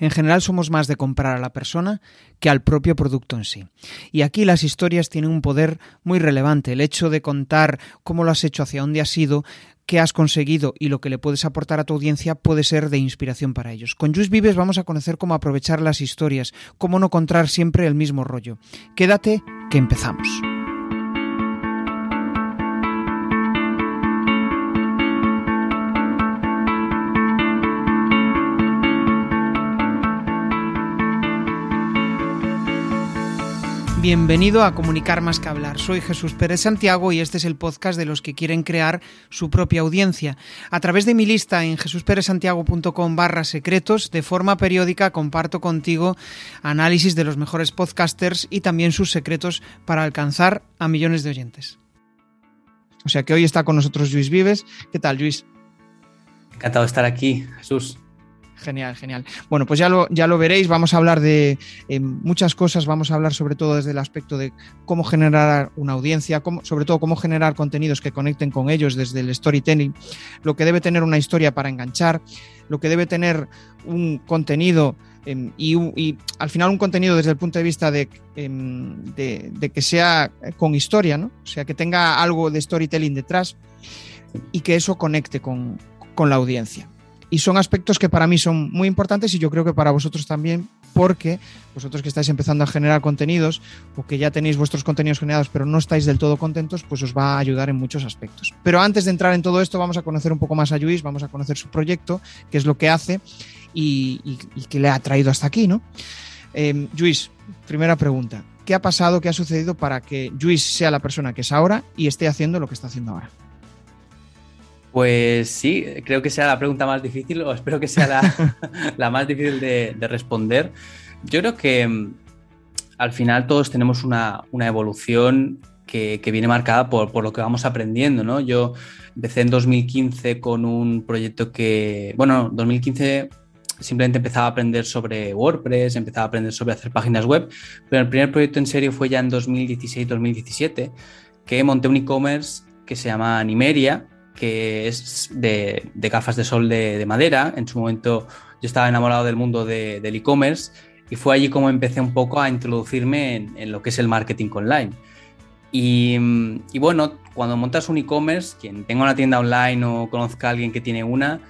En general somos más de comprar a la persona que al propio producto en sí. Y aquí las historias tienen un poder muy relevante. El hecho de contar cómo lo has hecho, hacia dónde has ido, qué has conseguido y lo que le puedes aportar a tu audiencia puede ser de inspiración para ellos. Con Juice Vives vamos a conocer cómo aprovechar las historias, cómo no contar siempre el mismo rollo. Quédate que empezamos. Bienvenido a Comunicar más que hablar. Soy Jesús Pérez Santiago y este es el podcast de los que quieren crear su propia audiencia. A través de mi lista en jesusperezsantiago.com barra secretos, de forma periódica comparto contigo análisis de los mejores podcasters y también sus secretos para alcanzar a millones de oyentes. O sea que hoy está con nosotros Luis Vives. ¿Qué tal, Luis? Encantado de estar aquí, Jesús. Genial, genial. Bueno, pues ya lo, ya lo veréis, vamos a hablar de eh, muchas cosas, vamos a hablar sobre todo desde el aspecto de cómo generar una audiencia, sobre todo cómo generar contenidos que conecten con ellos desde el storytelling, lo que debe tener una historia para enganchar, lo que debe tener un contenido em, y, al final un contenido desde el punto de vista em, de, de, que sea con historia, ¿no? O sea, que tenga algo de storytelling detrás y que eso conecte con, con la audiencia. Y son aspectos que para mí son muy importantes y yo creo que para vosotros también, porque vosotros que estáis empezando a generar contenidos o que ya tenéis vuestros contenidos generados pero no estáis del todo contentos, pues os va a ayudar en muchos aspectos. Pero antes de entrar en todo esto, vamos a conocer un poco más a Luis, vamos a conocer su proyecto, qué es lo que hace y, qué le ha traído hasta aquí, ¿no? Eh, Luis, primera pregunta. ¿Qué ha pasado, qué ha sucedido para que Luis sea la persona que es ahora y esté haciendo lo que está haciendo ahora? Pues sí, creo que sea la pregunta más difícil, o espero que sea la, más difícil de, responder. Yo creo que mm, al final todos tenemos una, evolución que, viene marcada por, lo que vamos aprendiendo, ¿no? Yo empecé en 2015 con un proyecto que, bueno, 2015 simplemente empezaba a aprender sobre WordPress, empezaba a aprender sobre hacer páginas web, pero el primer proyecto en serio fue ya en 2016-2017, que monté un e-commerce que se llama Nimeria, que es de, gafas de sol de, madera. En su momento yo estaba enamorado del mundo del e-commerce y fue allí como empecé un poco a introducirme en, lo que es el marketing online. Y, bueno, cuando montas un e-commerce, quien tenga una tienda online o conozca a alguien que tiene una,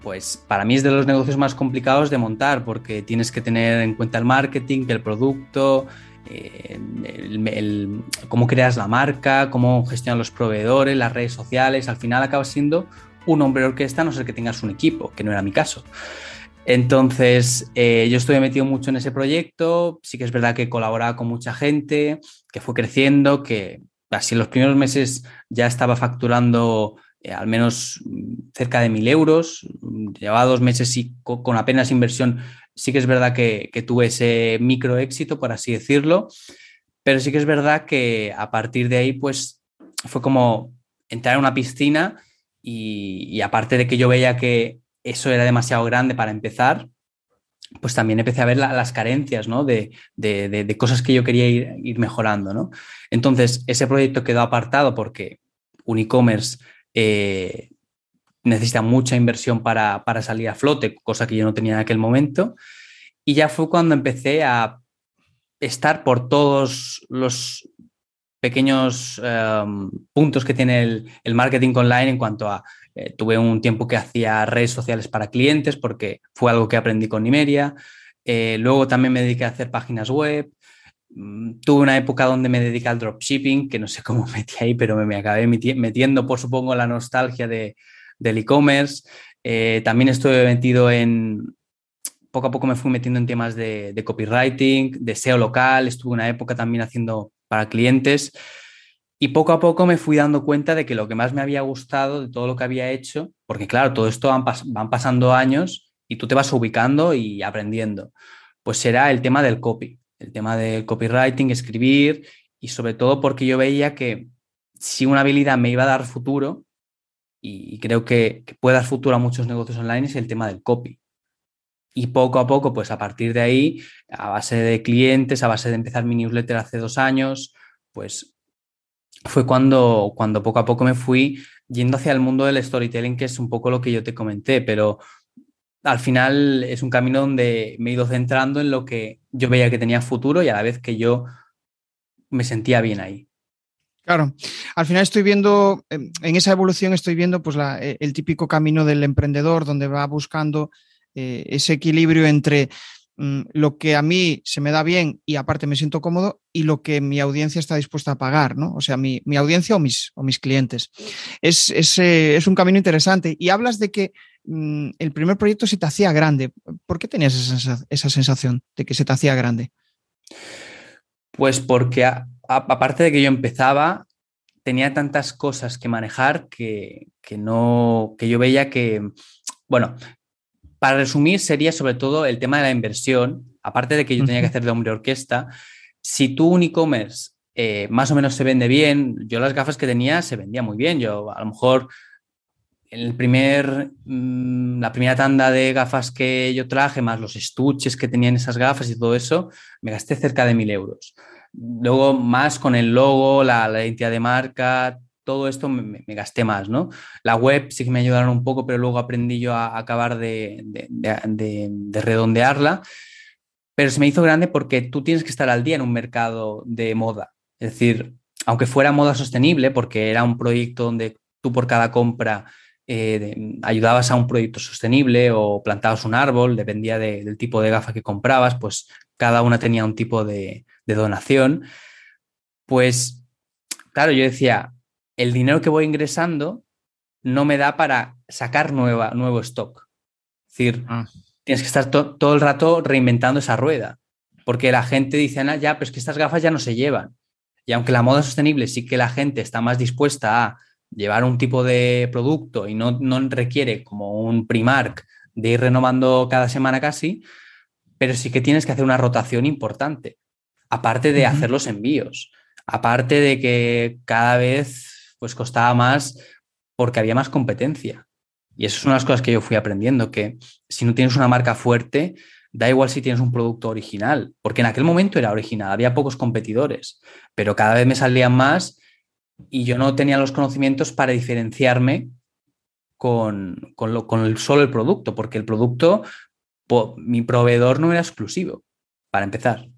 pues para mí es de los negocios más complicados de montar porque tienes que tener en cuenta el marketing, el producto, el, cómo creas la marca, cómo gestionan los proveedores, las redes sociales, al final acaba siendo un hombre orquesta, a no ser que tengas un equipo, que no era mi caso. Entonces, eh, yo estuve metido mucho en ese proyecto, sí que es verdad que colaboraba con mucha gente, que fue creciendo, que así en los primeros meses ya estaba facturando eh, al menos cerca de mil euros, llevaba dos meses y con apenas inversión sí que es verdad que, tuve ese micro éxito, por así decirlo, pero sí que es verdad que a partir de ahí, pues fue como entrar en una piscina y, aparte de que yo veía que eso era demasiado grande para empezar, pues también empecé a ver las carencias, ¿no? De, cosas que yo quería ir, mejorando, ¿no? Entonces, ese proyecto quedó apartado porque un e-commerce eh, necesita mucha inversión para, salir a flote, cosa que yo no tenía en aquel momento. Y ya fue cuando empecé a estar por todos los pequeños em, puntos que tiene el, marketing online en cuanto a, eh, tuve un tiempo que hacía redes sociales para clientes porque fue algo que aprendí con Nimeria. Eh, luego también me dediqué a hacer páginas web. Mm, tuve una época donde me dediqué al dropshipping, que no sé cómo metí ahí, pero me, me acabé metiendo por supongo la nostalgia de, del e-commerce. Eh, también estuve metido en, poco a poco me fui metiendo en temas de, copywriting, de SEO local, estuve una época también haciendo para clientes y poco a poco me fui dando cuenta de que lo que más me había gustado de todo lo que había hecho, porque claro, todo esto van, van pasando años y tú te vas ubicando y aprendiendo, pues será el tema del copy, el tema del copywriting, escribir y sobre todo porque yo veía que si una habilidad me iba a dar futuro, y, creo que, puede dar futuro a muchos negocios online es el tema del copy. Y poco a poco, pues a partir de ahí, a base de clientes, a base de empezar mi newsletter hace dos años, pues fue cuando, cuando poco a poco me fui yendo hacia el mundo del storytelling, que es un poco lo que yo te comenté, pero al final es un camino donde me he ido centrando en lo que yo veía que tenía futuro y a la vez que yo me sentía bien ahí. Claro, al final estoy viendo, em, en esa evolución estoy viendo pues e, el típico camino del emprendedor donde va buscando eh, ese equilibrio entre mm, lo que a mí se me da bien y aparte me siento cómodo y lo que mi audiencia está dispuesta a pagar, ¿no? O sea, mi, audiencia o mis, o mis clientes. Es, eh, es, un camino interesante y hablas de que mm, el primer proyecto se te hacía grande. ¿Por qué tenías esa, esa sensación de que se te hacía grande? Pues porque aparte de que yo empezaba, tenía tantas cosas que manejar que, no, que yo veía que, bueno, para resumir sería sobre todo el tema de la inversión, aparte de que yo tenía que hacer de hombre orquesta, si tu un e-commerce eh, más o menos se vende bien, yo las gafas que tenía se vendía muy bien, yo a lo mejor el primer, mm, la primera tanda de gafas que yo traje, más los estuches que tenían esas gafas y todo eso, me gasté cerca de mil euros. Luego, más con el logo, la, identidad de marca, todo esto me, gasté más, ¿no? La web sí que me ayudaron un poco, pero luego aprendí yo a, acabar de, de, redondearla. Pero se me hizo grande porque tú tienes que estar al día en un mercado de moda. Es decir, aunque fuera moda sostenible, porque era un proyecto donde tú por cada compra eh, ayudabas a un proyecto sostenible o plantabas un árbol, dependía del tipo de gafa que comprabas, pues cada una tenía un tipo de, donación, pues claro, yo decía, el dinero que voy ingresando no me da para sacar nueva, nuevo stock. Es decir, ah. tienes que estar todo el rato reinventando esa rueda, porque la gente dice, ah, ya, pero es que estas gafas ya no se llevan. Y aunque la moda sostenible sí que la gente está más dispuesta a llevar un tipo de producto y no, no requiere como un Primark de ir renovando cada semana casi, pero sí que tienes que hacer una rotación importante, aparte de hacer los envíos, aparte de que cada vez pues costaba más porque había más competencia. Y eso es una de las cosas que yo fui aprendiendo, que si no tienes una marca fuerte, da igual si tienes un producto original, porque en aquel momento era original, había pocos competidores, pero cada vez me salían más y yo no tenía los conocimientos para diferenciarme con, con, con el, solo el producto, porque el producto mi proveedor no era exclusivo, para empezar.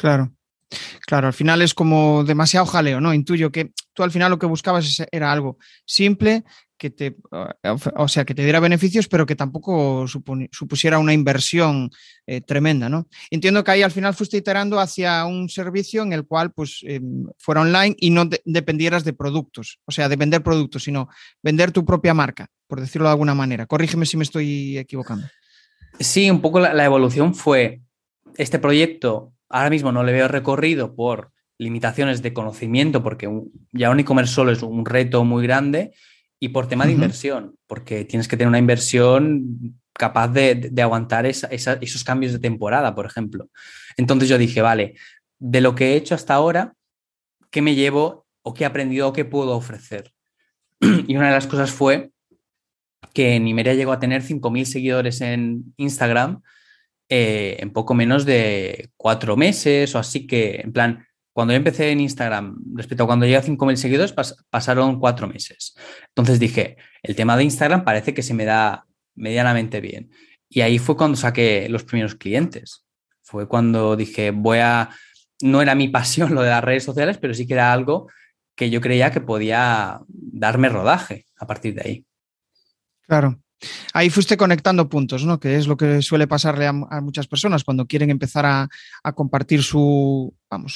Claro. Claro, al final es como demasiado jaleo, ¿no? Intuyo que tú al final lo que buscabas era algo simple, que te, o sea, que te diera beneficios, pero que tampoco supusiera una inversión eh, tremenda, ¿no? Entiendo que ahí al final fuiste iterando hacia un servicio en el cual pues em, fuera online y no dependieras de productos, o sea, de vender productos, sino vender tu propia marca, por decirlo de alguna manera. Corrígeme si me estoy equivocando. Sí, un poco la, evolución fue, este proyecto ahora mismo no le veo recorrido por limitaciones de conocimiento, porque ya un e-commerce solo es un reto muy grande, y por tema de inversión, porque tienes que tener una inversión capaz de, aguantar esos cambios de temporada, por ejemplo. Entonces yo dije, vale, de lo que he hecho hasta ahora, ¿qué me llevo o qué he aprendido o qué puedo ofrecer? Y una de las cosas fue que Nimeria llegó a tener 5.000 seguidores en Instagram eh, en poco menos de cuatro meses o así que, en plan, cuando yo empecé en Instagram, respecto a cuando llegué a 5.000 seguidores, pasaron cuatro meses. Entonces dije, el tema de Instagram parece que se me da medianamente bien. Y ahí fue cuando saqué los primeros clientes. Fue cuando dije, voy a... No era mi pasión lo de las redes sociales, pero sí que era algo que yo creía que podía darme rodaje a partir de ahí. Claro. Ahí fuiste conectando puntos, ¿no? Que es lo que suele pasarle a, muchas personas cuando quieren empezar a, compartir su,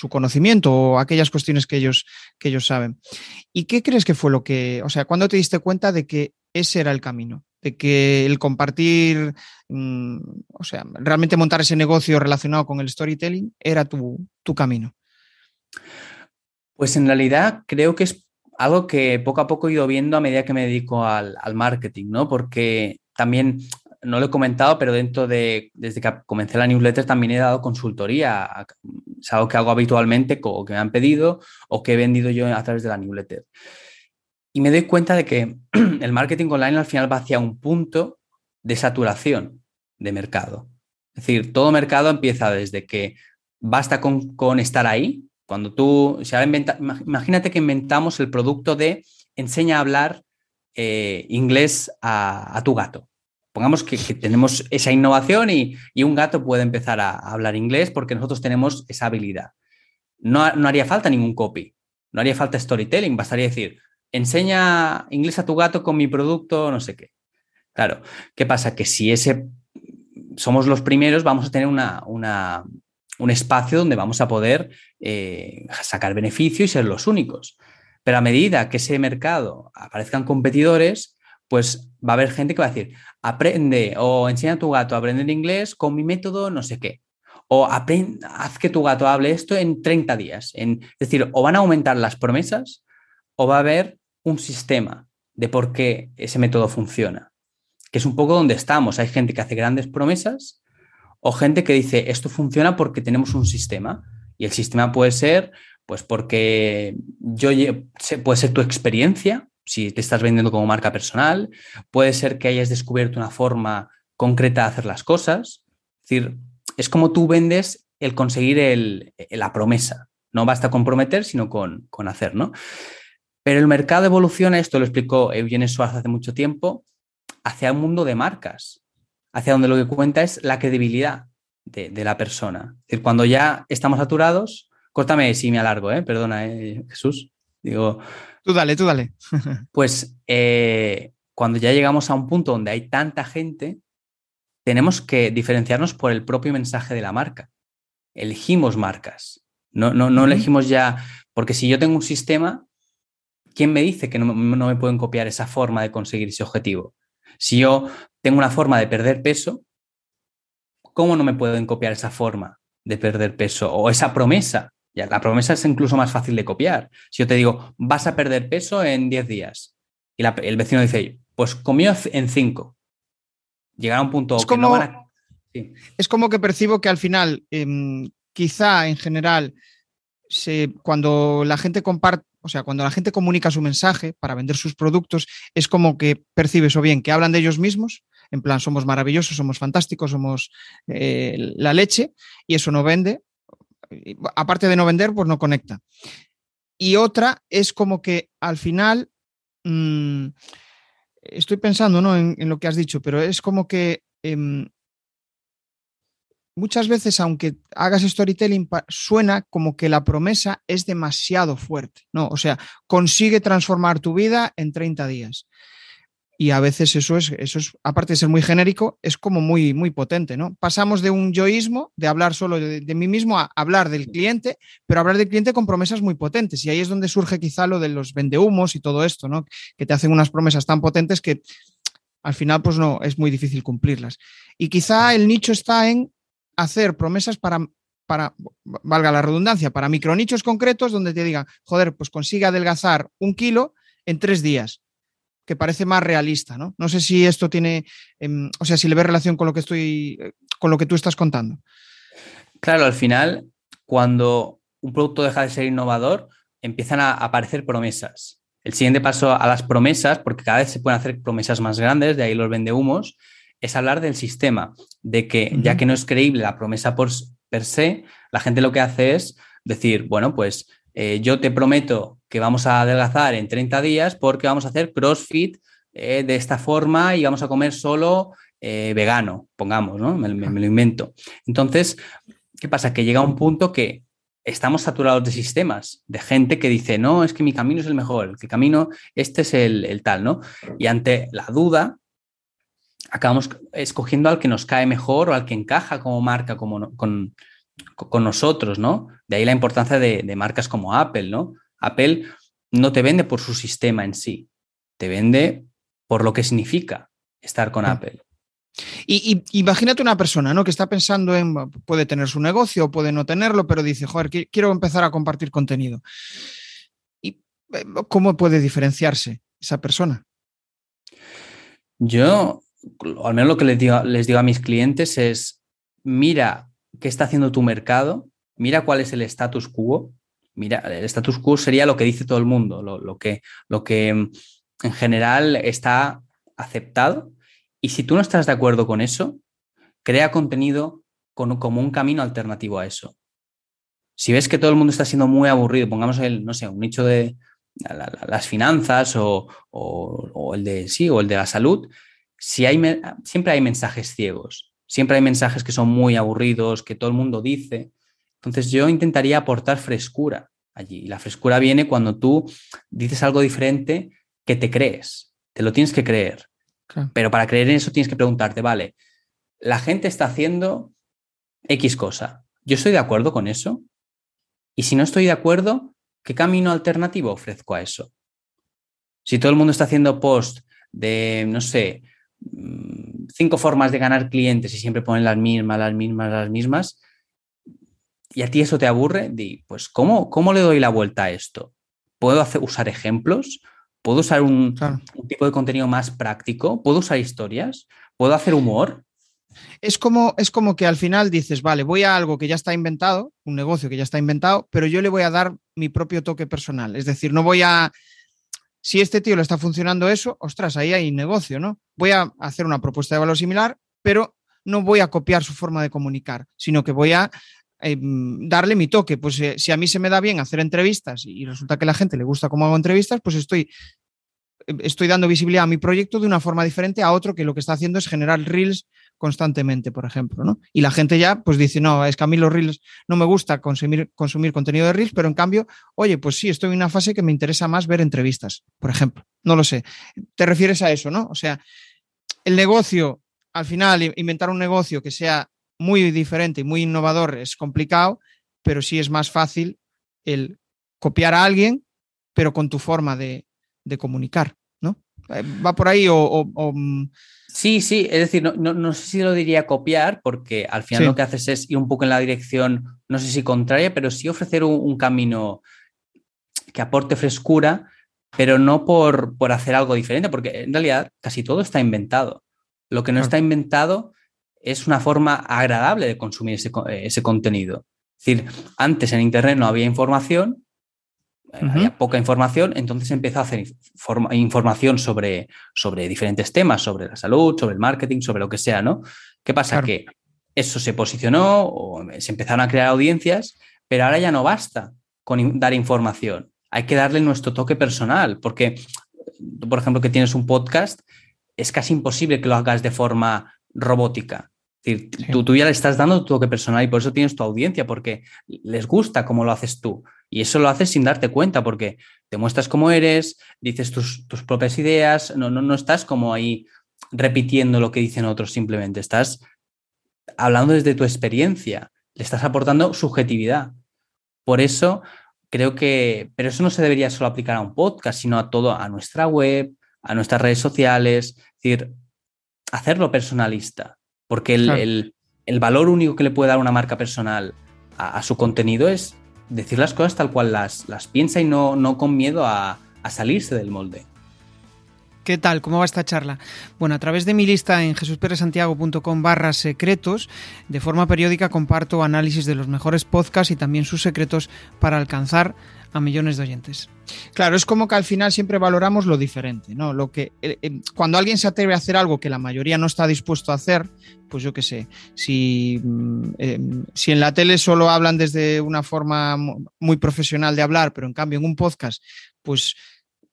conocimiento o aquellas cuestiones que ellos, que ellos saben. ¿Y qué crees que fue lo que, o sea, cuándo te diste cuenta de que ese era el camino? De que el compartir, mm, o sea, realmente montar ese negocio relacionado con el storytelling era tu camino. Pues en realidad creo que es algo que poco a poco he ido viendo a medida que me dedico al, marketing, ¿no? Porque también, no lo he comentado, pero dentro de, desde que comencé la newsletter también he dado consultoría. Es algo que hago habitualmente o que me han pedido o que he vendido yo a través de la newsletter. Y me doy cuenta de que el marketing online al final va hacia un punto de saturación de mercado. Es decir, todo mercado empieza desde que basta con, con estar ahí, cuando tú, se imagínate que inventamos el producto de enseña a hablar eh, inglés a, tu gato. Pongamos que, tenemos esa innovación y, un gato puede empezar a, hablar inglés porque nosotros tenemos esa habilidad. No, no haría falta ningún copy, no haría falta storytelling, bastaría decir, enseña inglés a tu gato con mi producto, no sé qué. Claro, ¿qué pasa? Que si ese somos los primeros, vamos a tener una, un espacio donde vamos a poder eh, sacar beneficio y ser los únicos. Pero a medida que ese mercado aparezcan competidores, pues va a haber gente que va a decir, aprende o enseña a tu gato a aprender inglés con mi método no sé qué. O aprende, haz que tu gato hable esto en 30 días. En, es decir, o van a aumentar las promesas o va a haber un sistema de por qué ese método funciona, que es un poco donde estamos. Hay gente que hace grandes promesas o gente que dice, esto funciona porque tenemos un sistema. Y el sistema puede ser, pues porque yo puede ser tu experiencia, si te estás vendiendo como marca personal, puede ser que hayas descubierto una forma concreta de hacer las cosas. Es decir, es como tú vendes el conseguir la promesa. No basta con prometer, sino con, hacer, ¿no? Pero el mercado evoluciona, esto lo explicó Eugene Schwartz hace mucho tiempo, hacia un mundo de marcas, hacia donde lo que cuenta es la credibilidad de, la persona. Es decir, cuando ya estamos saturados, córtame si me alargo, ¿eh? perdona, ¿eh, Jesús. Digo, Tú dale, tú dale. pues eh, cuando ya llegamos a un punto donde hay tanta gente, tenemos que diferenciarnos por el propio mensaje de la marca. Elegimos marcas. No, no, no elegimos ya, porque si yo tengo un sistema, ¿quién me dice que no, no, me pueden copiar esa forma de conseguir ese objetivo? Si yo tengo una forma de perder peso, ¿cómo no me pueden copiar esa forma de perder peso o esa promesa ya, la promesa es incluso más fácil de copiar. Si yo te digo, vas a perder peso en 10 días, y el vecino dice, pues comió en 5. Llegará a un punto es como, Es como que percibo que al final, em, quizá en general, cuando la gente comparte, o sea, cuando la gente comunica su mensaje para vender sus productos, es como que percibes o bien que hablan de ellos mismos, en plan, somos maravillosos, somos fantásticos, somos eh, la leche, y eso no vende, aparte de no vender, pues no conecta. Y otra es como que al final, mm, estoy pensando ¿no? en, lo que has dicho, pero es como que em, muchas veces, aunque hagas storytelling, suena como que la promesa es demasiado fuerte, ¿no? O sea, consigue transformar tu vida en 30 días. Y a veces eso es, eso es, aparte de ser muy genérico, es como muy, muy potente, ¿no? Pasamos de un yoísmo, de hablar solo de, mí mismo, a hablar del cliente, pero hablar del cliente con promesas muy potentes. Y ahí es donde surge quizá lo de los vendehumos y todo esto, ¿no? Que te hacen unas promesas tan potentes que al final, pues no, es muy difícil cumplirlas. Y quizá el nicho está en hacer promesas para, para, valga la redundancia, para micronichos concretos donde te digan, joder, pues consigue adelgazar un kilo en tres días que parece más realista, ¿no? No sé si esto tiene, em, o sea, si le ve relación con lo que estoy, eh, con lo que tú estás contando. Claro, al final, cuando un producto deja de ser innovador, empiezan a aparecer promesas. El siguiente paso a las promesas, porque cada vez se pueden hacer promesas más grandes, de ahí los vende humos, es hablar del sistema, de que ya que no es creíble la promesa por per se, la gente lo que hace es decir, bueno, pues eh, yo te prometo que vamos a adelgazar en 30 días porque vamos a hacer CrossFit eh, de esta forma y vamos a comer solo eh, vegano, pongamos, ¿no? Me, lo invento. Entonces, ¿qué pasa? Que llega un punto que estamos saturados de sistemas, de gente que dice, no, es que mi camino es el mejor, el camino, este es el, tal, ¿no? Y ante la duda, acabamos escogiendo al que nos cae mejor o al que encaja como marca como con, con nosotros, ¿no? De ahí la importancia de, marcas como Apple, ¿no? Apple no te vende por su sistema en sí, te vende por lo que significa estar con Apple. Y, imagínate una persona, ¿no? Que está pensando en, puede tener su negocio, puede no tenerlo, pero dice, joder, quiero empezar a compartir contenido. ¿Y eh, cómo puede diferenciarse esa persona? Yo, al menos lo que les digo, les digo a mis clientes es, mira qué está haciendo tu mercado, mira cuál es el status quo. Mira, el status quo sería lo que dice todo el mundo, lo, que, lo que mm, en general está aceptado. Y si tú no estás de acuerdo con eso, crea contenido como un camino alternativo a eso. Si ves que todo el mundo está siendo muy aburrido, pongamos el, no sé, un nicho de las finanzas o, o, el de sí, o el de la salud, si hay, siempre hay mensajes ciegos, siempre hay mensajes que son muy aburridos, que todo el mundo dice. Entonces yo intentaría aportar frescura allí. Y la frescura viene cuando tú dices algo diferente que te crees, te lo tienes que creer. Pero para creer en eso tienes que preguntarte, vale, la gente está haciendo X cosa. ¿Yo estoy de acuerdo con eso? Y si no estoy de acuerdo, ¿qué camino alternativo ofrezco a eso? Si todo el mundo está haciendo post de, no sé, cinco formas de ganar clientes y siempre ponen las mismas, las mismas, las mismas, y a ti eso te aburre, di, pues ¿cómo, cómo le doy la vuelta a esto? ¿Puedo hacer, usar ejemplos? ¿Puedo usar un, un, tipo de contenido más práctico? ¿Puedo usar historias? ¿Puedo hacer humor? Es como, es como que al final dices, vale, voy a algo que ya está inventado, un negocio que ya está inventado, pero yo le voy a dar mi propio toque personal. Es decir, no voy a, si este tío le está funcionando eso, ostras, ahí hay negocio, ¿no? Voy a hacer una propuesta de valor similar, pero no voy a copiar su forma de comunicar, sino que voy a Em, darle mi toque. Pues eh, si a mí se me da bien hacer entrevistas y resulta que a la gente le gusta cómo hago entrevistas, pues estoy, em, estoy dando visibilidad a mi proyecto de una forma diferente a otro que lo que está haciendo es generar reels constantemente, por ejemplo, ¿no? Y la gente ya pues dice, no, es que a mí los reels no me gusta consumir, consumir contenido de reels, pero en cambio, oye, pues sí, estoy en una fase que me interesa más ver entrevistas, por ejemplo. No lo sé. Te refieres a eso, ¿no? O sea, el negocio, al final, inventar un negocio que sea muy diferente y muy innovador es complicado, pero sí es más fácil el copiar a alguien, pero con tu forma de, comunicar, ¿no? Eh, ¿Va por ahí o...? Mm? Sí, sí, es decir, no, sé si lo diría copiar, porque al final lo que haces es ir un poco en la dirección, no sé si contraria, pero sí ofrecer un, camino que aporte frescura, pero no por, por, hacer algo diferente, porque en realidad casi todo está inventado. Lo que no está inventado es una forma agradable de consumir ese, contenido. Es decir, antes en Internet no había información, eh, había poca información, entonces empezó a hacer información sobre, sobre diferentes temas, sobre la salud, sobre el marketing, sobre lo que sea, ¿no? ¿Qué pasa? Que eso se posicionó o se empezaron a crear audiencias, pero ahora ya no basta con dar información. Hay que darle nuestro toque personal, porque, por ejemplo, que tienes un podcast, es casi imposible que lo hagas de forma robótica decir, tú, ya le estás dando tu toque personal y por eso tienes tu audiencia, porque les gusta cómo lo haces tú. Y eso lo haces sin darte cuenta, porque te muestras cómo eres, dices tus, propias ideas, no, no, no estás como ahí repitiendo lo que dicen otros, simplemente estás hablando desde tu experiencia, le estás aportando subjetividad. Por eso creo que, pero eso no se debería solo aplicar a un podcast, sino a todo, a nuestra web, a nuestras redes sociales, es decir, hacerlo personalista. Porque el, valor único que le puede dar una marca personal a, su contenido es decir las cosas tal cual las, las piensa y no, no con miedo a, a salirse del molde. ¿Qué tal? ¿Cómo va esta charla? Bueno, a través de mi lista en jesusperesantiago.com barra secretos, de forma periódica comparto análisis de los mejores podcasts y también sus secretos para alcanzar a millones de oyentes. Claro, es como que al final siempre valoramos lo diferente, ¿no? Lo que eh, eh, cuando alguien se atreve a hacer algo que la mayoría no está dispuesto a hacer, pues yo qué sé, si, mm, eh, si en la tele solo hablan desde una forma muy profesional de hablar, pero en cambio en un podcast, pues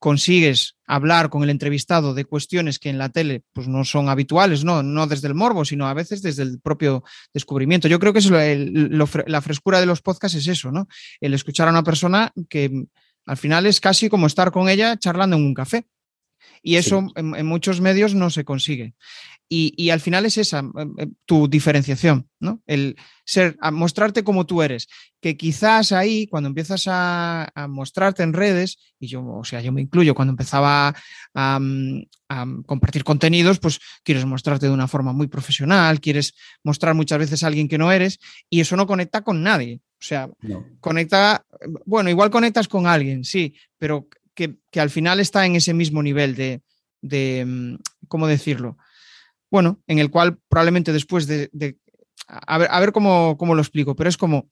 consigues hablar con el entrevistado de cuestiones que en la tele pues, no son habituales, ¿no? no desde el morbo, sino a veces desde el propio descubrimiento. Yo creo que es la frescura de los podcasts es eso, ¿no? El escuchar a una persona que al final es casi como estar con ella charlando en un café. Y eso en, muchos medios no se consigue. Y, al final es esa eh, tu diferenciación, ¿no? El ser, mostrarte como tú eres. Que quizás ahí, cuando empiezas a, mostrarte en redes, y yo, o sea, yo me incluyo, cuando empezaba a, compartir contenidos, pues quieres mostrarte de una forma muy profesional, quieres mostrar muchas veces a alguien que no eres, y eso no conecta con nadie. O sea, conecta, bueno, igual conectas con alguien, sí, pero que, al final está en ese mismo nivel de, de mm, ¿cómo decirlo? bueno, en el cual probablemente después de, a ver, a ver cómo, lo explico, pero es como,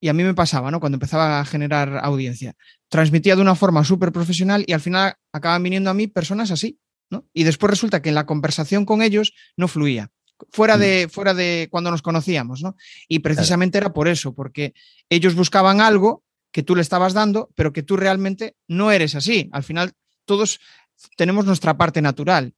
y a mí me pasaba, ¿no? Cuando empezaba a generar audiencia, transmitía de una forma súper profesional y al final acaban viniendo a mí personas así, ¿no? Y después resulta que en la conversación con ellos no fluía. Fuera mm. de, fuera de cuando nos conocíamos, ¿no? Y precisamente era por eso, porque ellos buscaban algo que tú le estabas dando, pero que tú realmente no eres así. Al final, todos tenemos nuestra parte natural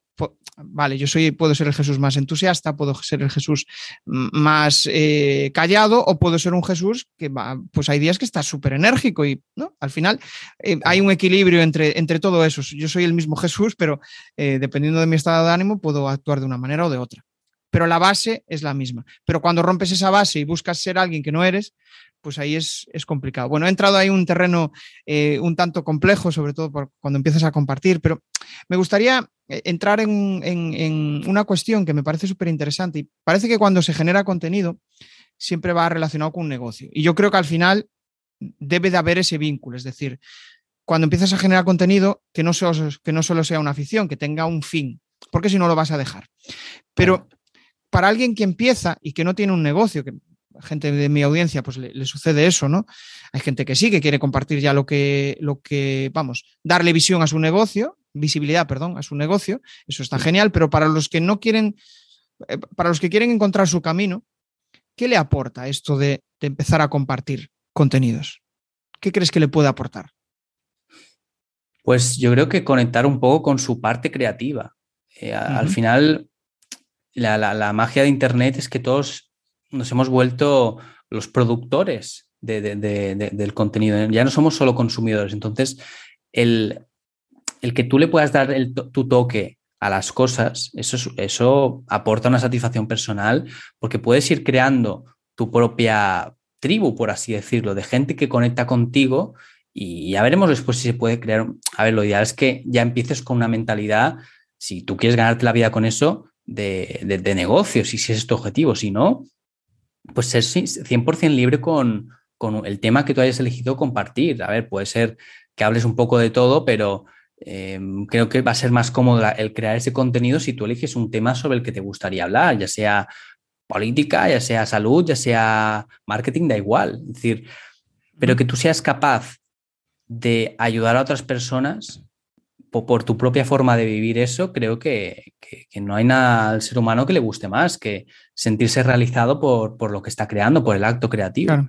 vale, yo soy, puedo ser el Jesús más entusiasta, puedo ser el Jesús más eh, callado o puedo ser un Jesús que va, pues hay días que está súper enérgico y ¿no? al final eh, hay un equilibrio entre, entre todo eso. Yo soy el mismo Jesús, pero eh, dependiendo de mi estado de ánimo puedo actuar de una manera o de otra. Pero la base es la misma. Pero cuando rompes esa base y buscas ser alguien que no eres, pues ahí es, complicado. Bueno, he entrado ahí un terreno eh, un tanto complejo, sobre todo cuando empiezas a compartir, pero me gustaría eh, entrar en, una cuestión que me parece súper interesante y parece que cuando se genera contenido siempre va relacionado con un negocio. Y yo creo que al final debe de haber ese vínculo, es decir, cuando empiezas a generar contenido, que no, que no solo sea una afición, que tenga un fin, porque si no lo vas a dejar. Pero para alguien que empieza y que no tiene un negocio, que gente de mi audiencia, pues le, sucede eso, ¿no? Hay gente que sí, que quiere compartir ya lo que, lo que, vamos, darle visión a su negocio, visibilidad, perdón, a su negocio, eso está genial, pero para los que no quieren, eh, para los que quieren encontrar su camino, ¿qué le aporta esto de, empezar a compartir contenidos? ¿Qué crees que le puede aportar? Pues yo creo que conectar un poco con su parte creativa. Eh, al final, la, magia de Internet es que todos nos hemos vuelto los productores del contenido. Ya no somos solo consumidores. Entonces, el, que tú le puedas dar tu toque a las cosas, eso, eso aporta una satisfacción personal porque puedes ir creando tu propia tribu, por así decirlo, de gente que conecta contigo y ya veremos después si se puede crear. A ver, lo ideal es que ya empieces con una mentalidad, si tú quieres ganarte la vida con eso, de, de negocios y si es tu objetivo, si no, pues ser 100% libre con, el tema que tú hayas elegido compartir. A ver, puede ser que hables un poco de todo, pero em, creo que va a ser más cómodo el crear ese contenido si tú eliges un tema sobre el que te gustaría hablar, ya sea política, ya sea salud, ya sea marketing, da igual. Es decir, pero que tú seas capaz de ayudar a otras personas por, tu propia forma de vivir eso, creo que, no hay nada al ser humano que le guste más que sentirse realizado por, lo que está creando, por el acto creativo.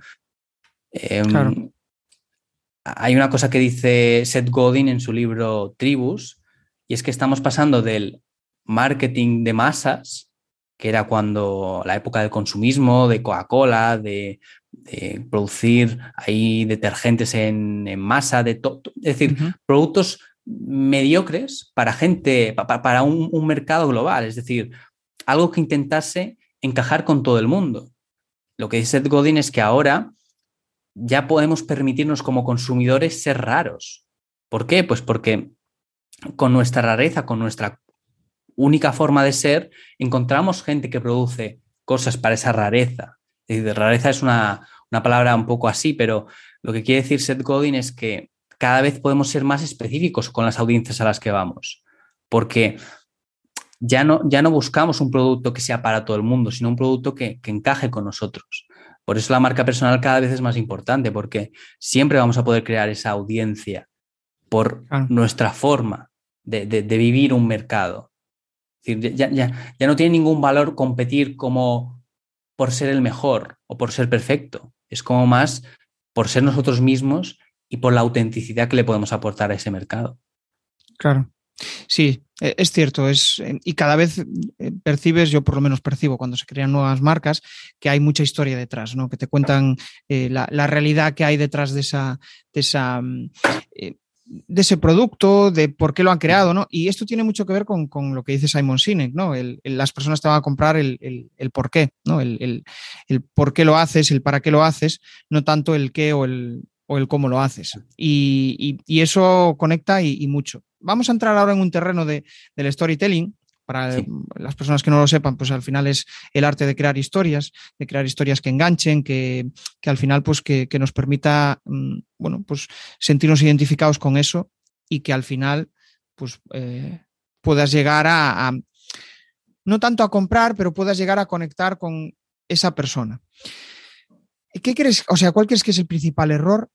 Em, hay una cosa que dice Seth Godin en su libro Tribus, y es que estamos pasando del marketing de masas, que era cuando la época del consumismo, de Coca-Cola, de, producir ahí detergentes en, masa, de todo, es decir, productos mediocres para gente, para un, mercado global, es decir, algo que intentase encajar con todo el mundo. Lo que dice Seth Godin es que ahora ya podemos permitirnos como consumidores ser raros. ¿Por qué? Pues porque con nuestra rareza, con nuestra única forma de ser, encontramos gente que produce cosas para esa rareza. Es rareza es una, una palabra un poco así, pero lo que quiere decir Seth Godin es que cada vez podemos ser más específicos con las audiencias a las que vamos, porque ya no, ya no buscamos un producto que sea para todo el mundo, sino un producto que, encaje con nosotros. Por eso la marca personal cada vez es más importante, porque siempre vamos a poder crear esa audiencia por nuestra forma de, vivir un mercado. ya, ya no tiene ningún valor competir como por ser el mejor o por ser perfecto. Es como más por ser nosotros mismos y por la autenticidad que le podemos aportar a ese mercado. Claro. Sí, e, es cierto, es, eh, y cada vez eh, percibes, yo por lo menos percibo cuando se crean nuevas marcas, que hay mucha historia detrás, ¿no? que te cuentan eh, la, realidad que hay detrás de esa, de, esa, mm, de ese producto, de por qué lo han creado, ¿no? Y esto tiene mucho que ver con, lo que dice Simon Sinek, ¿no? las personas te van a comprar el, por qué, ¿no? El, el, por qué lo haces, el para qué lo haces, no tanto el qué o el, o el cómo lo haces. Y, eso conecta y, mucho. Vamos a entrar ahora en un terreno de, del storytelling. Para las personas que no lo sepan, pues al final es el arte de crear historias, de crear historias que enganchen, que, al final pues que, nos permita, mm, bueno, pues sentirnos identificados con eso y que al final pues eh, puedas llegar a, no tanto a comprar, pero puedas llegar a conectar con esa persona. ¿Qué crees? O sea, ¿cuál crees que es el principal error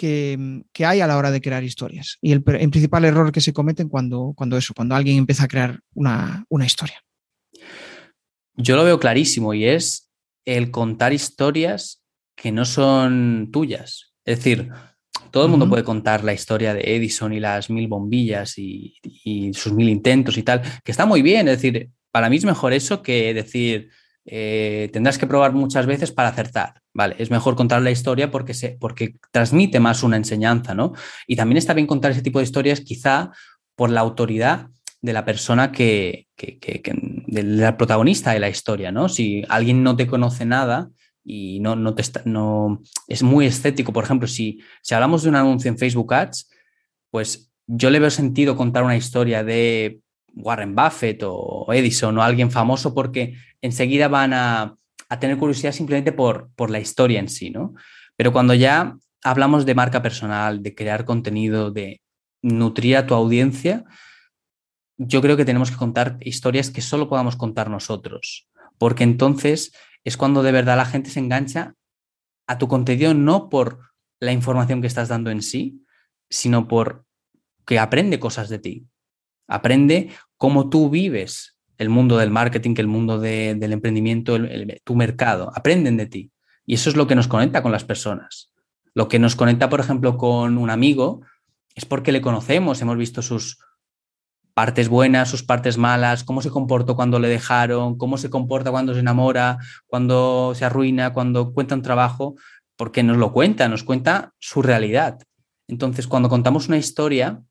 que, hay a la hora de crear historias y el, principal error que se cometen cuando, cuando eso, cuando alguien empieza a crear una, historia. Yo lo veo clarísimo y es el contar historias que no son tuyas. Es decir, todo el mundo puede contar la historia de Edison y las mil bombillas y, sus mil intentos y tal, que está muy bien. Es decir, para mí es mejor eso que decir, eh, tendrás que probar muchas veces para acertar. Vale, es mejor contar la historia porque, se, porque transmite más una enseñanza, ¿no? Y también está bien contar ese tipo de historias, quizá por la autoridad de la persona que, que, del protagonista de la historia, ¿no? Si alguien no te conoce nada, y no, no, te no es muy estético. Por ejemplo, si, si hablamos de un anuncio en Facebook Ads, pues yo le veo sentido contar una historia de Warren Buffett o Edison o alguien famoso porque enseguida van a, a tener curiosidad simplemente por, por, la historia en sí, ¿no? Pero cuando ya hablamos de marca personal, de crear contenido, de nutrir a tu audiencia, yo creo que tenemos que contar historias que solo podamos contar nosotros, porque entonces es cuando de verdad la gente se engancha a tu contenido no por la información que estás dando en sí, sino por que aprende cosas de ti. Aprende cómo tú vives el mundo del marketing, el mundo del emprendimiento, tu mercado. Aprenden de ti. Y eso es lo que nos conecta con las personas. Lo que nos conecta, por ejemplo, con un amigo es porque le conocemos, hemos visto sus, partes buenas, sus partes malas, cómo se comportó cuando le dejaron, cómo se comporta cuando se enamora, cuando se arruina, cuando cuenta un trabajo, porque nos lo cuenta, nos cuenta su realidad. Entonces, cuando contamos una historia,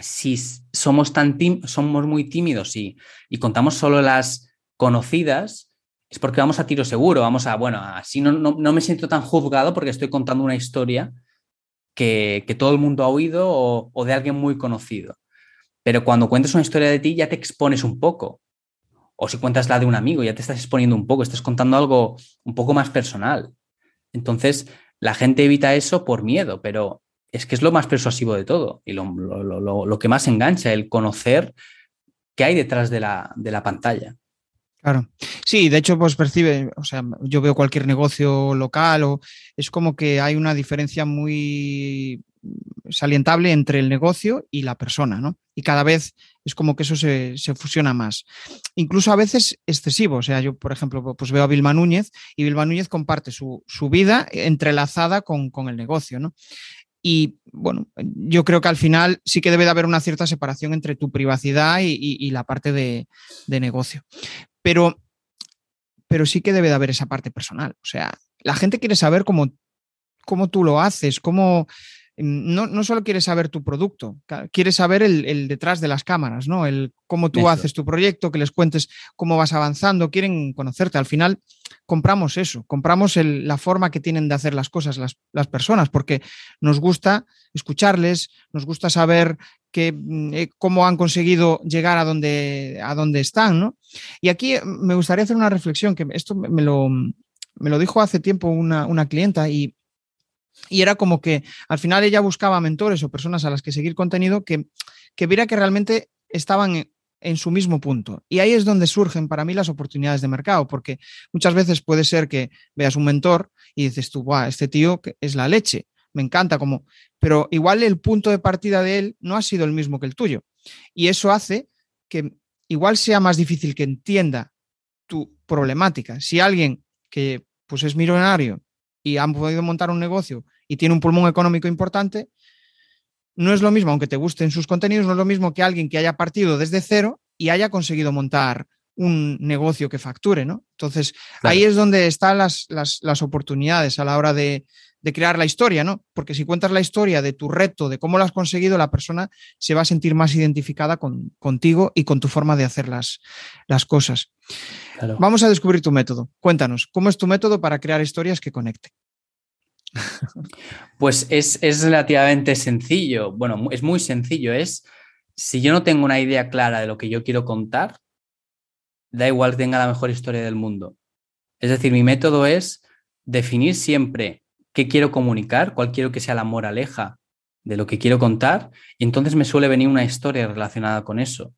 si somos, tan somos muy tímidos y, y contamos solo las conocidas, es porque vamos a tiro seguro, vamos a, bueno, así no, no, me siento tan juzgado porque estoy contando una historia que, que todo el mundo ha oído o, o de alguien muy conocido. Pero cuando cuentas una historia de ti ya te expones un poco. O si cuentas la de un amigo, ya te estás exponiendo un poco, estás contando algo un poco más personal. Entonces, la gente evita eso por miedo, pero es que es lo más persuasivo de todo y lo, que más engancha, el conocer qué hay detrás de la, de la pantalla. Claro. Sí, de hecho, pues percibe, o sea, yo veo cualquier negocio local o es como que hay una diferencia muy salientable entre el negocio y la persona, ¿no? Y cada vez es como que eso se, fusiona más. Incluso a veces excesivo. O sea, yo, por ejemplo, pues veo a Vilma Núñez y Vilma Núñez comparte su, vida entrelazada con, el negocio, ¿no? Y bueno, yo creo que al final sí que debe de haber una cierta separación entre tu privacidad y, la parte de, negocio. Pero, pero sí que debe de haber esa parte personal. O sea, la gente quiere saber cómo, cómo tú lo haces, cómo, no, no solo quieres saber tu producto, quieres saber el, detrás de las cámaras, ¿no? El cómo tú haces tu proyecto, que les cuentes cómo vas avanzando, quieren conocerte. Al final compramos eso, compramos la forma que tienen de hacer las cosas las, personas, porque nos gusta escucharles, nos gusta saber que, mm, eh, cómo han conseguido llegar a donde, a donde están, ¿no? Y aquí me gustaría hacer una reflexión, que esto me lo, me lo dijo hace tiempo una, una clienta y y era como que al final ella buscaba mentores o personas a las que seguir contenido que, que viera que realmente estaban en, su mismo punto. Y ahí es donde surgen para mí las oportunidades de mercado, porque muchas veces puede ser que veas un mentor y dices tú, Buah, este tío es la leche, me encanta como, pero igual el punto de partida de él no ha sido el mismo que el tuyo. Y eso hace que igual sea más difícil que entienda tu problemática. Si alguien que pues es millonario y han podido montar un negocio y tiene un pulmón económico importante, no es lo mismo, aunque te gusten sus contenidos, no es lo mismo que alguien que haya partido desde cero y haya conseguido montar un negocio que facture, ¿no? Entonces, ahí es donde están las, las, oportunidades a la hora de, de, crear la historia, ¿no? Porque si cuentas la historia de tu reto, de cómo lo has conseguido, la persona se va a sentir más identificada con, contigo y con tu forma de hacer las, las cosas. Vamos a descubrir tu método. Cuéntanos, ¿cómo es tu método para crear historias que conecten? Pues es, relativamente sencillo. Bueno, es muy sencillo. Es si yo no tengo una idea clara de lo que yo quiero contar, da igual que tenga la mejor historia del mundo. Es decir, mi método es definir siempre qué quiero comunicar, cuál quiero que sea la moraleja de lo que quiero contar, y entonces me suele venir una historia relacionada con eso.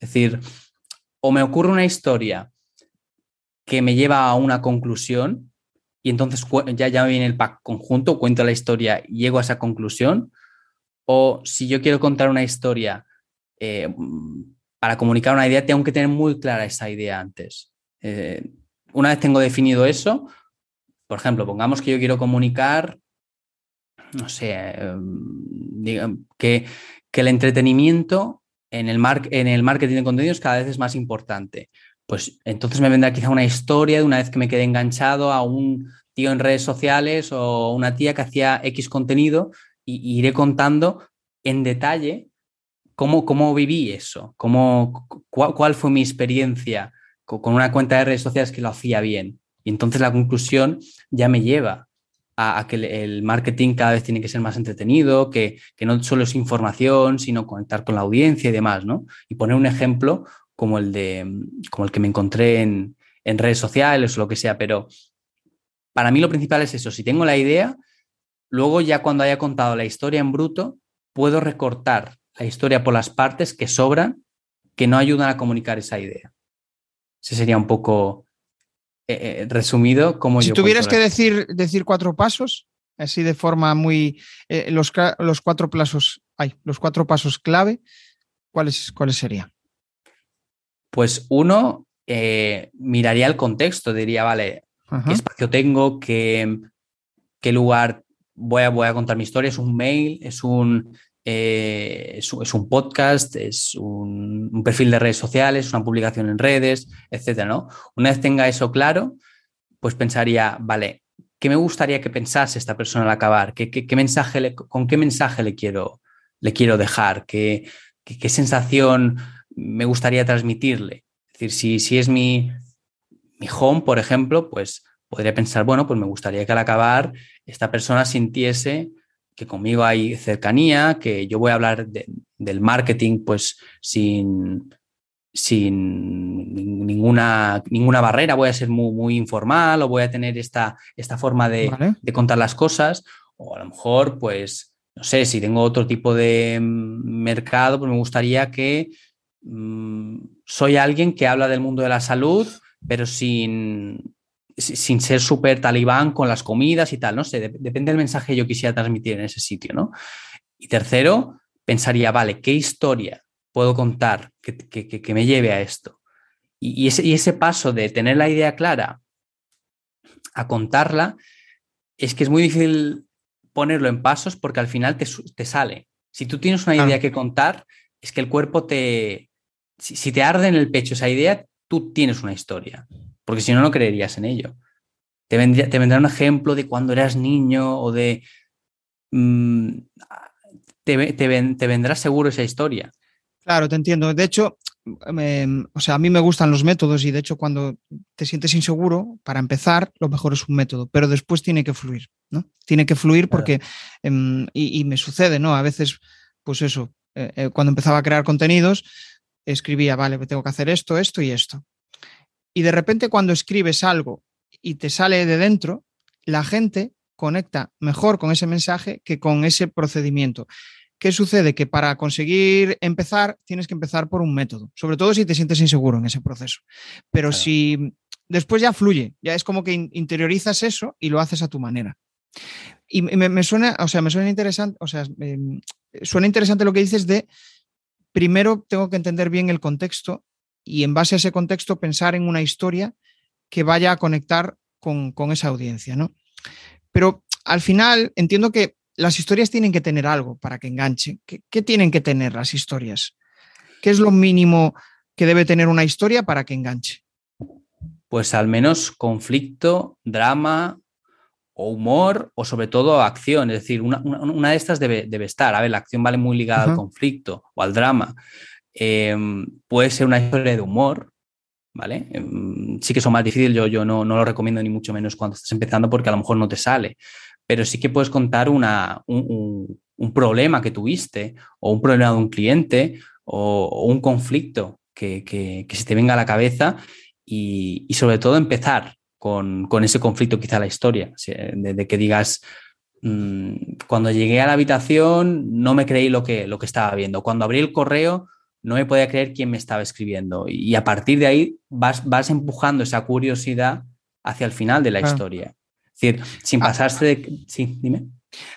Es decir, o me ocurre una historia que me lleva a una conclusión y entonces ya, ya viene el pack conjunto, cuento la historia y llego a esa conclusión. O si yo quiero contar una historia eh, para comunicar una idea, tengo que tener muy clara esa idea antes. Eh, una vez tengo definido eso, por ejemplo, pongamos que yo quiero comunicar no sé, em, que, que el entretenimiento en el, en el marketing de contenidos cada vez es más importante. Pues entonces me vendrá quizá una historia de una vez que me quedé enganchado a un tío en redes sociales o una tía que hacía X contenido y, iré contando en detalle cómo, cómo viví eso, cómo, cuál, fue mi experiencia con, una cuenta de redes sociales que lo hacía bien. Y entonces la conclusión ya me lleva a, que el, marketing cada vez tiene que ser más entretenido, que, no solo es información, sino conectar con la audiencia y demás, ¿no? Y poner un ejemplo como el, de, como el que me encontré en, en redes sociales o lo que sea, pero para mí lo principal es eso, si tengo la idea, luego ya cuando haya contado la historia en bruto, puedo recortar la historia por las partes que sobran, que no ayudan a comunicar esa idea. Ese sería un poco eh, eh, resumido como si tuvieras que decir, decir cuatro pasos, así de forma muy... Eh, los, los, cuatro pasos, hay los cuatro pasos clave, ¿cuáles, cuáles serían? Pues uno, miraría el contexto, diría, vale, qué espacio tengo, qué, qué lugar voy a, voy a contar mi historia, es un mail, es un, eh, es, un podcast, es un, perfil de redes sociales, una publicación en redes, etcétera, ¿no? Una vez tenga eso claro, pues pensaría, vale, ¿qué me gustaría que pensase esta persona al acabar? ¿Qué, qué, mensaje ¿Con qué mensaje le quiero, le quiero dejar? ¿Qué, ¿Qué, sensación me gustaría transmitirle? Es decir, si, si es mi, mi home, por ejemplo, pues podría pensar, bueno, pues me gustaría que al acabar esta persona sintiese que conmigo hay cercanía, que yo voy a hablar del marketing pues sin, sin ninguna, ninguna barrera, voy a ser muy, muy informal o voy a tener esta, esta forma de, de, contar las cosas, o a lo mejor, pues, no sé, si tengo otro tipo de mercado, pues me gustaría que mm, soy alguien que habla del mundo de la salud, pero sin, sin ser súper talibán con las comidas y tal, no sé, depende del mensaje que yo quisiera transmitir en ese sitio, ¿no? Y tercero, pensaría, vale, ¿qué historia puedo contar que, me lleve a esto? Y, ese, y, ese, paso de tener la idea clara a contarla, es que es muy difícil ponerlo en pasos porque al final te, te sale. Si tú tienes una idea que contar, es que el cuerpo te... si te arde en el pecho esa idea, tú tienes una historia, porque si no, no creerías en ello. Te vendrá, te vendrá un ejemplo de cuando eras niño o de... Mm, te, te, vendrá seguro esa historia. Claro, te entiendo. De hecho, o sea, a mí me gustan los métodos y de hecho cuando te sientes inseguro, para empezar, lo mejor es un método, pero después tiene que fluir, ¿no? Tiene que fluir porque, em, y, me sucede, ¿no? A veces, pues eso, eh, eh, cuando empezaba a crear contenidos, escribía, vale, tengo que hacer esto, esto y esto. Y de repente cuando escribes algo y te sale de dentro, la gente conecta mejor con ese mensaje que con ese procedimiento. ¿Qué sucede? Que para conseguir empezar tienes que empezar por un método, sobre todo si te sientes inseguro en ese proceso. Pero si después ya fluye, ya es como que interiorizas eso y lo haces a tu manera. Y me, suena, o sea, me suena interesante, o sea, em, suena interesante lo que dices de primero tengo que entender bien el contexto y en base a ese contexto pensar en una historia que vaya a conectar con, esa audiencia, ¿no? Pero al final entiendo que las historias tienen que tener algo para que enganche. ¿Qué, tienen que tener las historias? ¿Qué es lo mínimo que debe tener una historia para que enganche? Pues al menos conflicto, drama, o humor o sobre todo acción. Es decir, una, de estas debe, estar. A ver, la acción vale muy ligada al conflicto o al drama. Em, puede ser una historia de humor, ¿vale? Em, sí que son más difíciles, yo, no, lo recomiendo ni mucho menos cuando estás empezando porque a lo mejor no te sale, pero sí que puedes contar una, un, problema que tuviste o un problema de un cliente o, un conflicto que, se te venga a la cabeza y, sobre todo empezar con, ese conflicto quizá la historia, de, que digas, mm, cuando llegué a la habitación no me creí que, lo que estaba viendo, cuando abrí el correo no me podía creer quién me estaba escribiendo y a partir de ahí vas, vas empujando esa curiosidad hacia el final de la historia. Es decir, sin ah. pasarse de... Sí, dime.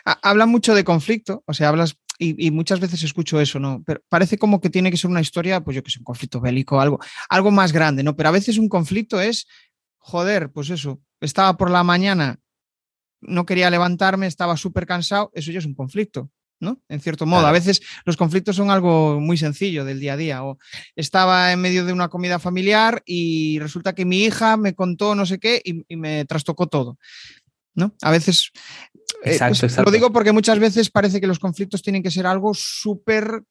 Habla mucho de conflicto, o sea, hablas y, muchas veces escucho eso, ¿no? Pero parece como que tiene que ser una historia, pues yo que sé, un conflicto bélico, algo, algo más grande, ¿no? Pero a veces un conflicto es joder, pues eso, estaba por la mañana no quería levantarme, estaba súper cansado, eso ya es un conflicto. ¿No? En cierto modo, a veces los conflictos son algo muy sencillo del día a día. O estaba en medio de una comida familiar y resulta que mi hija me contó no sé qué y, me trastocó todo. ¿no? A veces. Eh, pues, lo digo porque muchas veces parece que los conflictos tienen que ser algo súper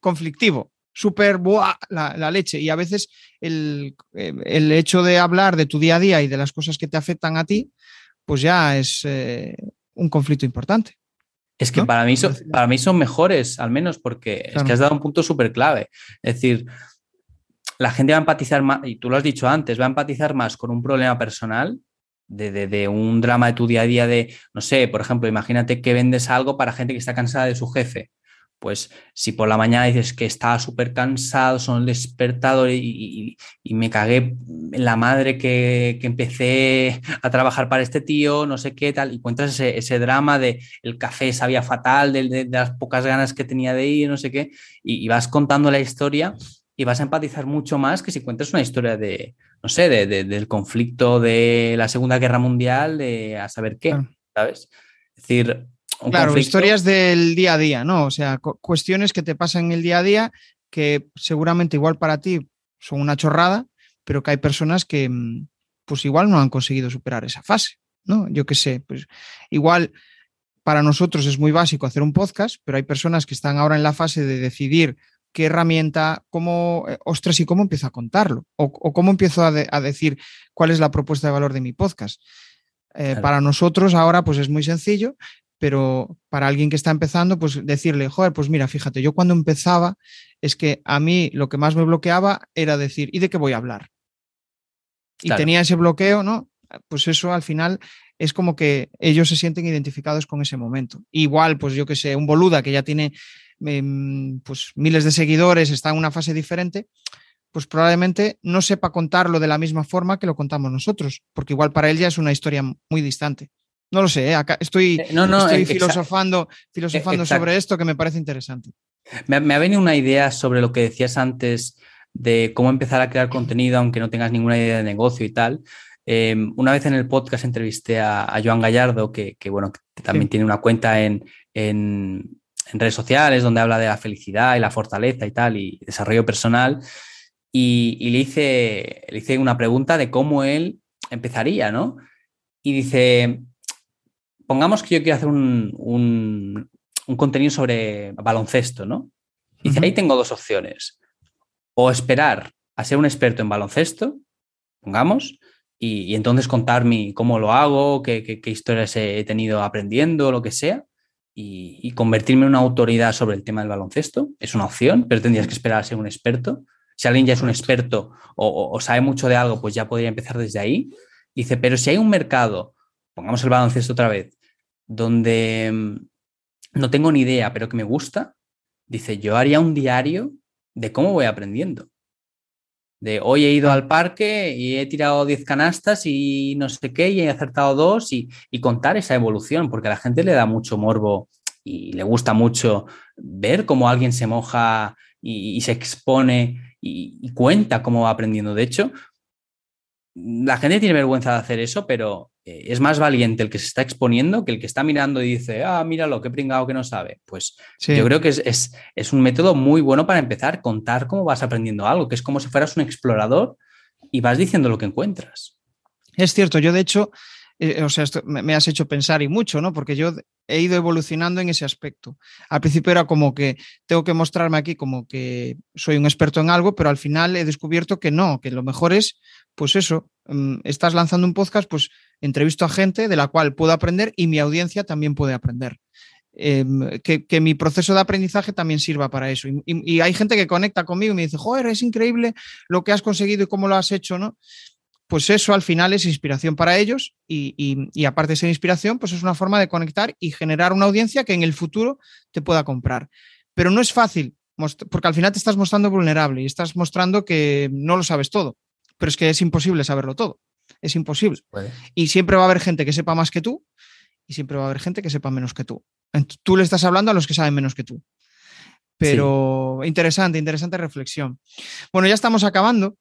conflictivo, súper la, la, leche. Y a veces el, eh, el, hecho de hablar de tu día a día y de las cosas que te afectan a ti, pues ya es eh, un conflicto importante. Es que para, mí son, para mí son mejores, al menos, porque es que has dado un punto súper clave. Es decir, la gente va a empatizar más, y tú lo has dicho antes, va a empatizar más con un problema personal, de, de, un drama de tu día a día, de, no sé, por ejemplo, imagínate que vendes algo para gente que está cansada de su jefe pues si por la mañana dices que estaba súper cansado, son el despertador y, me cagué en la madre que, empecé a trabajar para este tío, no sé qué tal, y cuentas ese, drama de el café sabía fatal, de, las pocas ganas que tenía de ir, no sé qué, y, vas contando la historia y vas a empatizar mucho más que si cuentas una historia de, no sé, del conflicto de la Segunda Guerra Mundial, de a saber qué, ¿sabes? Es decir, claro, historias del día a día, ¿no? O sea, cuestiones que te pasan en el día a día que seguramente igual para ti son una chorrada, pero que hay personas que mm, pues igual no han conseguido superar esa fase, ¿no? Yo qué sé, pues igual para nosotros es muy básico hacer un podcast, pero hay personas que están ahora en la fase de decidir qué herramienta, cómo, eh, ostras, y cómo empiezo a contarlo, o, cómo empiezo a, decir cuál es la propuesta de valor de mi podcast. Eh, para nosotros ahora pues es muy sencillo, pero para alguien que está empezando, pues decirle, joder, pues mira, fíjate, yo cuando empezaba es que a mí lo que más me bloqueaba era decir, ¿y de qué voy a hablar? Y tenía ese bloqueo, ¿no? Pues eso al final es como que ellos se sienten identificados con ese momento. Igual, pues yo que sé, un boluda que ya tiene em, pues miles de seguidores, está en una fase diferente, pues probablemente no sepa contarlo de la misma forma que lo contamos nosotros, porque igual para él ya es una historia muy distante. No lo sé, ¿eh? acá estoy, eh, estoy filosofando, filosofando sobre esto que me parece interesante. Me, ha venido una idea sobre lo que decías antes de cómo empezar a crear contenido aunque no tengas ninguna idea de negocio y tal. Em, una vez en el podcast entrevisté a, Joan Gallardo, que, bueno, también tiene una cuenta en, redes sociales donde habla de la felicidad y la fortaleza y tal, y desarrollo personal. Y, y le, hice, le hice una pregunta de cómo él empezaría, ¿no? Y dice, pongamos que yo quiero hacer un, contenido sobre baloncesto, ¿no? Y dice, ahí tengo dos opciones. O esperar a ser un experto en baloncesto, pongamos, y, entonces contar cómo lo hago, qué, historias he tenido aprendiendo, lo que sea, y, convertirme en una autoridad sobre el tema del baloncesto. Es una opción, pero tendrías que esperar a ser un experto. Si alguien ya es un experto o, o sabe mucho de algo, pues ya podría empezar desde ahí. Dice, pero si hay un mercado, pongamos el baloncesto otra vez, donde mm, no tengo ni idea, pero que me gusta, dice, yo haría un diario de cómo voy aprendiendo. De hoy he ido al parque y he tirado 10 canastas y no sé qué, y he acertado dos, y, contar esa evolución, porque a la gente le da mucho morbo y le gusta mucho ver cómo alguien se moja y, se expone y, y, cuenta cómo va aprendiendo. De hecho, la gente tiene vergüenza de hacer eso, pero es más valiente el que se está exponiendo que el que está mirando y dice, ah, míralo, qué pringado que no sabe. Pues yo creo que es, es, un método muy bueno para empezar, contar cómo vas aprendiendo algo, que es como si fueras un explorador y vas diciendo lo que encuentras. Es cierto, yo de hecho, eh, o sea, esto me, has hecho pensar y mucho, ¿no? Porque yo he ido evolucionando en ese aspecto. Al principio era como que tengo que mostrarme aquí como que soy un experto en algo, pero al final he descubierto que no, que lo mejor es, pues eso, mm, estás lanzando un podcast, pues entrevisto a gente de la cual puedo aprender y mi audiencia también puede aprender. Em, que, mi proceso de aprendizaje también sirva para eso. Y, hay gente que conecta conmigo y me dice, joder, es increíble lo que has conseguido y cómo lo has hecho, ¿no? Pues eso al final es inspiración para ellos y, y aparte de ser inspiración, pues es una forma de conectar y generar una audiencia que en el futuro te pueda comprar. Pero no es fácil, porque al final te estás mostrando vulnerable y estás mostrando que no lo sabes todo, pero es que es imposible saberlo todo es imposible. Y siempre va a haber gente que sepa más que tú y siempre va a haber gente que sepa menos que tú. Tú le estás hablando a los que saben menos que tú. Pero interesante, interesante reflexión. Bueno, ya estamos acabando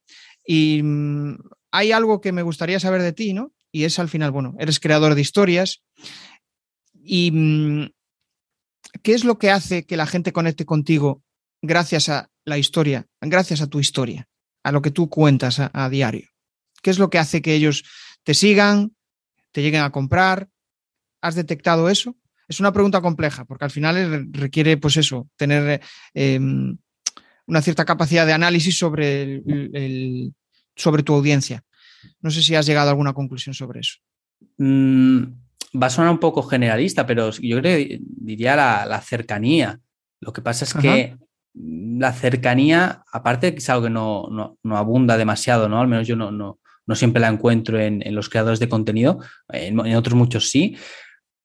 y mm, hay algo que me gustaría saber de ti, ¿no? y es al final, bueno, eres creador de historias. ¿Y mm, qué es lo que hace que la gente conecte contigo gracias a la historia, gracias a tu historia, a lo que tú cuentas a, diario? ¿Qué es lo que hace que ellos te sigan, te lleguen a comprar? ¿Has detectado eso? Es una pregunta compleja, porque al final requiere, pues eso, tener em, una cierta capacidad de análisis sobre, sobre tu audiencia. No sé si has llegado a alguna conclusión sobre eso. Mm, va a sonar un poco generalista, pero yo creo diría la, cercanía. Lo que pasa es que la cercanía, aparte que es algo que no, abunda demasiado, ¿no? Al menos yo no, no, siempre la encuentro en, los creadores de contenido, en, otros muchos sí.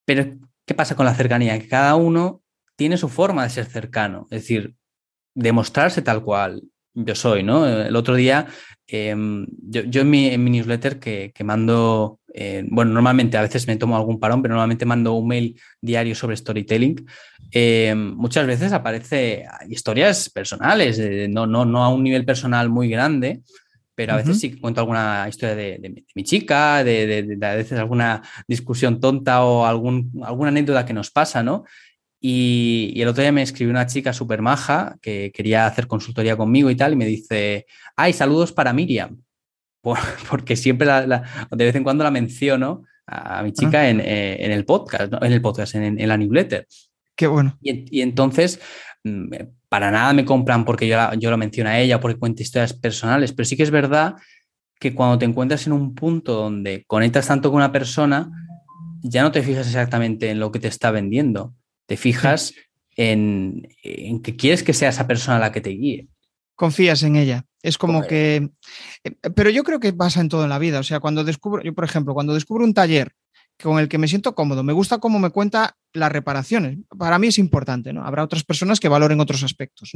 Pero, ¿qué pasa con la cercanía? Que cada uno tiene su forma de ser cercano, es decir, demostrarse tal cual yo soy, ¿no? El otro día, em, yo, en, mi, newsletter que, mando, eh, bueno, normalmente a veces me tomo algún parón, pero normalmente mando un mail diario sobre storytelling. Em, muchas veces aparece historias personales, no, no, no a un nivel personal muy grande, pero a veces sí cuento alguna historia de, mi chica, de, a veces alguna discusión tonta o algún, alguna anécdota que nos pasa, ¿no? Y, el otro día me escribió una chica súper maja que quería hacer consultoría conmigo y tal, y me dice, ay, saludos para Miriam, porque siempre de vez en cuando la menciono a, mi chica ah. eh, en, el podcast, en el podcast, en, la newsletter. Qué bueno. Y, entonces, para nada me compran porque yo, yo lo menciono a ella, porque cuenta historias personales, pero sí que es verdad que cuando te encuentras en un punto donde conectas tanto con una persona, ya no te fijas exactamente en lo que te está vendiendo, te fijas en, que quieres que sea esa persona la que te guíe. Confías en ella. Es como que... Eh, pero yo creo que pasa en todo en la vida. O sea, cuando descubro, yo por ejemplo, cuando descubro un taller con el que me siento cómodo, me gusta cómo me cuenta las reparaciones. Para mí es importante, ¿no? Habrá otras personas que valoren otros aspectos.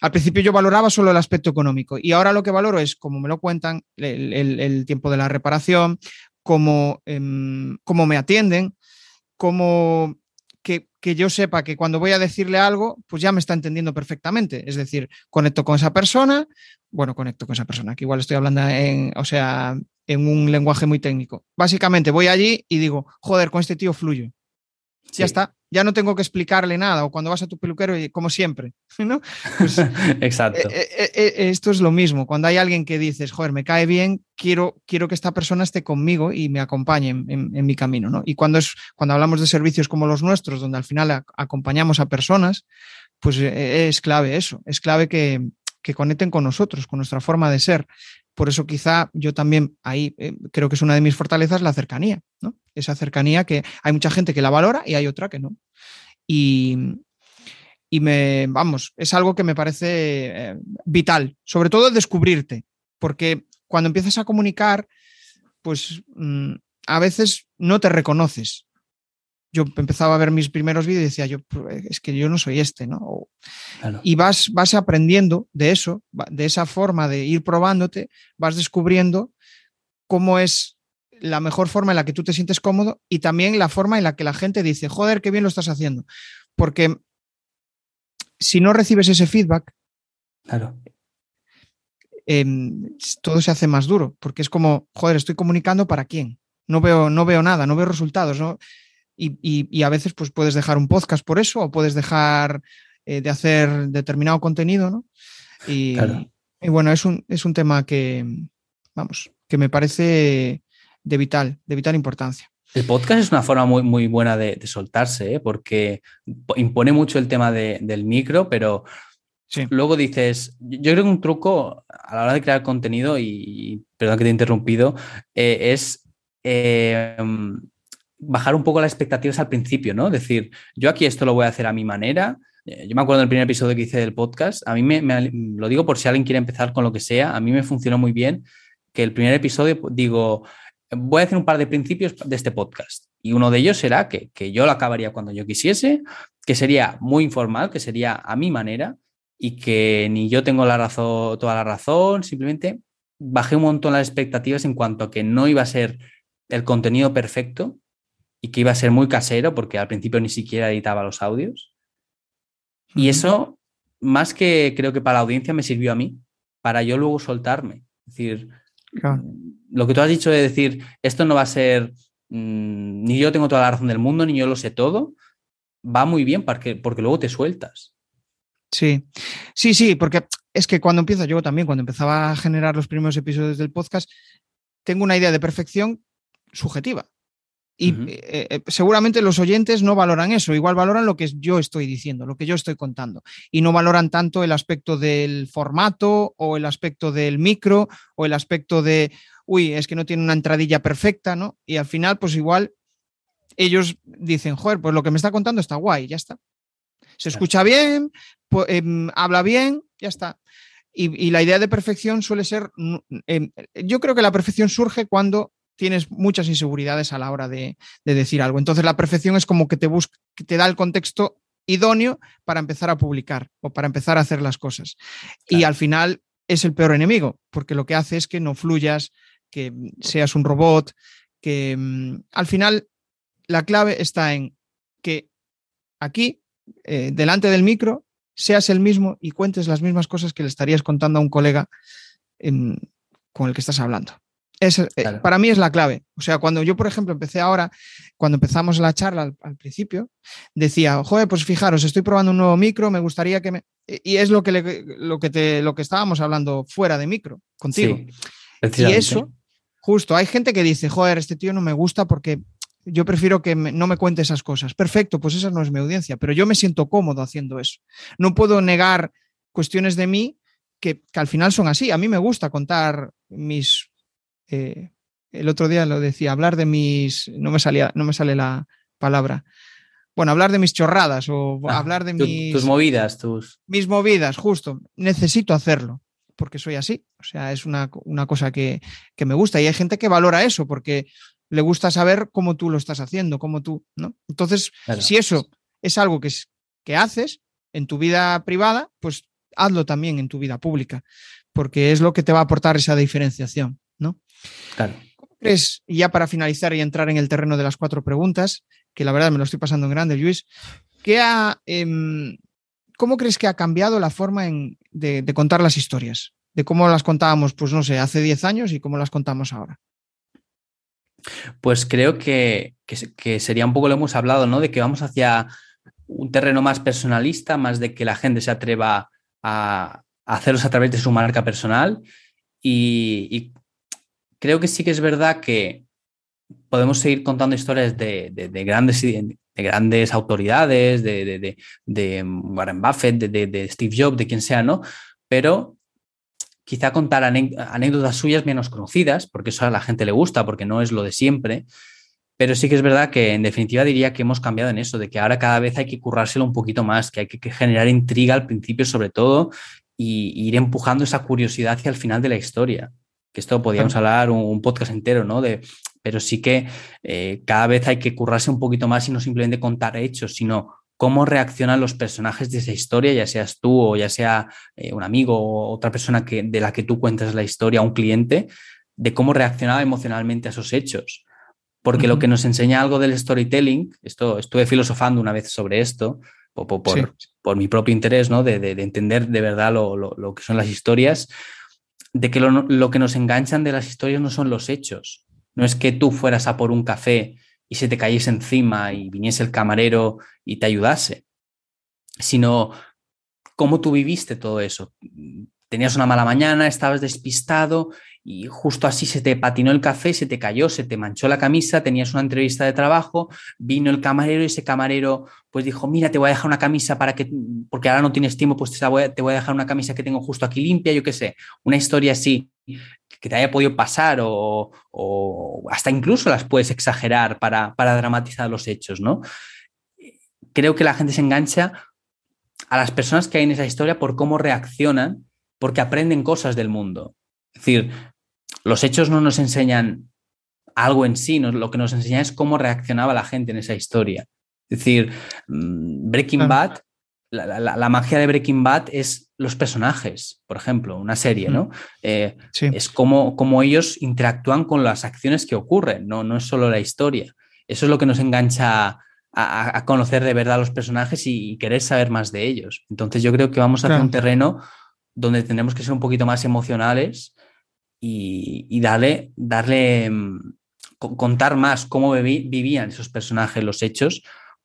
Al principio yo valoraba solo el aspecto económico y ahora lo que valoro es cómo me lo cuentan, el, tiempo de la reparación, cómo, em, cómo me atienden, cómo que, yo sepa que cuando voy a decirle algo, pues ya me está entendiendo perfectamente. Es decir, conecto con esa persona, bueno, conecto con esa persona, que igual estoy hablando en, o sea, en un lenguaje muy técnico. Básicamente voy allí y digo, joder, con este tío fluyo. Ya está, ya no tengo que explicarle nada. O cuando vas a tu peluquero, como siempre, ¿no? Pues, Exacto. Eh, eh, eh, esto es lo mismo. Cuando hay alguien que dices, joder, me cae bien, quiero, quiero que esta persona esté conmigo y me acompañe en, mi camino, ¿no? Y cuando, es, cuando hablamos de servicios como los nuestros, donde al final acompañamos a personas, pues es clave eso. Es clave que, que conecten con nosotros, con nuestra forma de ser. Por eso quizá yo también ahí eh, creo que es una de mis fortalezas la cercanía, ¿no? Esa cercanía que hay mucha gente que la valora y hay otra que no. Y, y me, vamos, es algo que me parece eh, vital, sobre todo descubrirte, porque cuando empiezas a comunicar, pues mm, a veces no te reconoces yo empezaba a ver mis primeros vídeos y decía, yo, pues, es que yo no soy este, ¿no? Y vas, vas aprendiendo de eso, de esa forma de ir probándote, vas descubriendo cómo es la mejor forma en la que tú te sientes cómodo y también la forma en la que la gente dice, joder, qué bien lo estás haciendo. Porque si no recibes ese feedback, claro. Em, todo se hace más duro, porque es como, joder, estoy comunicando para quién. No veo, no veo nada, no veo resultados. ¿no? Y, a veces pues puedes dejar un podcast por eso o puedes dejar eh, de hacer determinado contenido, ¿no? Y, bueno, es un, es un tema que, vamos, que me parece de vital, de vital importancia. El podcast es una forma muy, muy buena de, soltarse, ¿eh? porque impone mucho el tema del micro, pero luego dices, yo creo que un truco a la hora de crear contenido, y perdón que te he interrumpido, eh, es bajar un poco las expectativas al principio, ¿no? Decir, yo aquí esto lo voy a hacer a mi manera. Eh, yo me acuerdo del primer episodio que hice del podcast. A mí me, lo digo por si alguien quiere empezar con lo que sea. A mí me funcionó muy bien que el primer episodio digo, voy a hacer un par de principios de este podcast. Y uno de ellos será que, que yo lo acabaría cuando yo quisiese, que sería muy informal, que sería a mi manera y que ni yo tengo la razón, toda la razón. Simplemente bajé un montón las expectativas en cuanto a que no iba a ser el contenido perfecto, y que iba a ser muy casero porque al principio ni siquiera editaba los audios. Y eso, más que creo que para la audiencia, me sirvió a mí, para yo luego soltarme. Es decir, lo que tú has dicho de decir, esto no va a ser, mm, ni yo tengo toda la razón del mundo, ni yo lo sé todo, va muy bien porque, porque luego te sueltas. Sí, sí, sí, porque es que cuando empiezo, yo también, cuando empezaba a generar los primeros episodios del podcast, tengo una idea de perfección subjetiva. Y eh, eh, seguramente los oyentes no valoran eso, igual valoran lo que yo estoy diciendo, lo que yo estoy contando, y no valoran tanto el aspecto del formato o el aspecto del micro o el aspecto de, uy, es que no tiene una entradilla perfecta, ¿no? Y al final, pues igual ellos dicen, joder, pues lo que me está contando está guay, ya está. Se escucha bien, em, habla bien, ya está. Y, la idea de perfección suele ser, em, yo creo que la perfección surge cuando tienes muchas inseguridades a la hora de, decir algo. Entonces la perfección es como que te, busca, que te da el contexto idóneo para empezar a publicar o para empezar a hacer las cosas. Y al final es el peor enemigo, porque lo que hace es que no fluyas, que seas un robot, que mm, al final la clave está en que aquí, eh, delante del micro, seas el mismo y cuentes las mismas cosas que le estarías contando a un colega con el que estás hablando. Es, eh, Para mí es la clave. O sea, cuando yo, por ejemplo, empecé ahora, cuando empezamos la charla al, principio, decía, joder, pues fijaros, estoy probando un nuevo micro, me gustaría que me... Y es lo que, lo que, te, lo que estábamos hablando fuera de micro, contigo. y eso, justo, hay gente que dice, joder, este tío no me gusta porque yo prefiero que no me cuente esas cosas. Perfecto, pues esa no es mi audiencia, pero yo me siento cómodo haciendo eso. No puedo negar cuestiones de mí que, que al final son así. A mí me gusta contar mis eh, el otro día lo decía, hablar de mis, no me salía, no me sale la palabra. Bueno, hablar de mis chorradas o ah, hablar de mis... Tus movidas, tus... Mis movidas, justo. Necesito hacerlo porque soy así. O sea, es una, cosa que, me gusta y hay gente que valora eso porque le gusta saber cómo tú lo estás haciendo, cómo tú, ¿no? Entonces, si eso es algo que, que haces en tu vida privada, pues hazlo también en tu vida pública, porque es lo que te va a aportar esa diferenciación, ¿no? Claro. ¿Cómo crees, y ya para finalizar y entrar en el terreno de las cuatro preguntas, que la verdad me lo estoy pasando en grande, Luis, em, ¿cómo crees que ha cambiado la forma de, contar las historias? De cómo las contábamos, pues no sé, hace 10 años y cómo las contamos ahora. Pues creo que, sería un poco lo hemos hablado, ¿no? De que vamos hacia un terreno más personalista, más de que la gente se atreva a, hacerlos a través de su marca personal. y, creo que sí que es verdad que podemos seguir contando historias de, grandes, de grandes autoridades, de, Warren Buffett, de, Steve Jobs, de quien sea, ¿no? Pero quizá contar anécdotas suyas menos conocidas, porque eso a la gente le gusta, porque no es lo de siempre. Pero sí que es verdad que en definitiva diría que hemos cambiado en eso, de que ahora cada vez hay que currárselo un poquito más, que hay que, generar intriga al principio sobre todo y, y ir empujando esa curiosidad hacia el final de la historia que esto podríamos hablar un, podcast entero, ¿no? De, pero sí que eh, cada vez hay que currarse un poquito más y no simplemente contar hechos, sino cómo reaccionan los personajes de esa historia, ya seas tú o ya sea eh, un amigo o otra persona que, de la que tú cuentas la historia, un cliente, de cómo reaccionaba emocionalmente a esos hechos. Porque lo que nos enseña algo del storytelling, esto estuve filosofando una vez sobre esto, por, por, mi propio interés, ¿no? De, de, entender de verdad lo, lo, que son las historias, de que lo, que nos enganchan de las historias no son los hechos. No es que tú fueras a por un café y se te cayese encima y viniese el camarero y te ayudase, sino cómo tú viviste todo eso. Tenías una mala mañana, estabas despistado y justo así se te patinó el café, se te cayó, se te manchó la camisa, tenías una entrevista de trabajo, vino el camarero y ese camarero pues dijo, mira, te voy a dejar una camisa para que, porque ahora no tienes tiempo, pues te voy a, te voy a dejar una camisa que tengo justo aquí limpia, yo qué sé, una historia así que te haya podido pasar o, hasta incluso las puedes exagerar para, para dramatizar los hechos, ¿no? Creo que la gente se engancha a las personas que hay en esa historia por cómo reaccionan, porque aprenden cosas del mundo. Es decir, los hechos no nos enseñan algo en sí, lo que nos enseña es cómo reaccionaba la gente en esa historia. Es decir, mm, Breaking Bad, la, magia de Breaking Bad es los personajes, por ejemplo, una serie, ¿no? Eh, es cómo, ellos interactúan con las acciones que ocurren, ¿no? no es solo la historia. Eso es lo que nos engancha a, conocer de verdad a los personajes y, querer saber más de ellos. Entonces yo creo que vamos a hacer un terreno donde tenemos que ser un poquito más emocionales y, darle, darle, mm, contar más cómo vivían esos personajes, los hechos,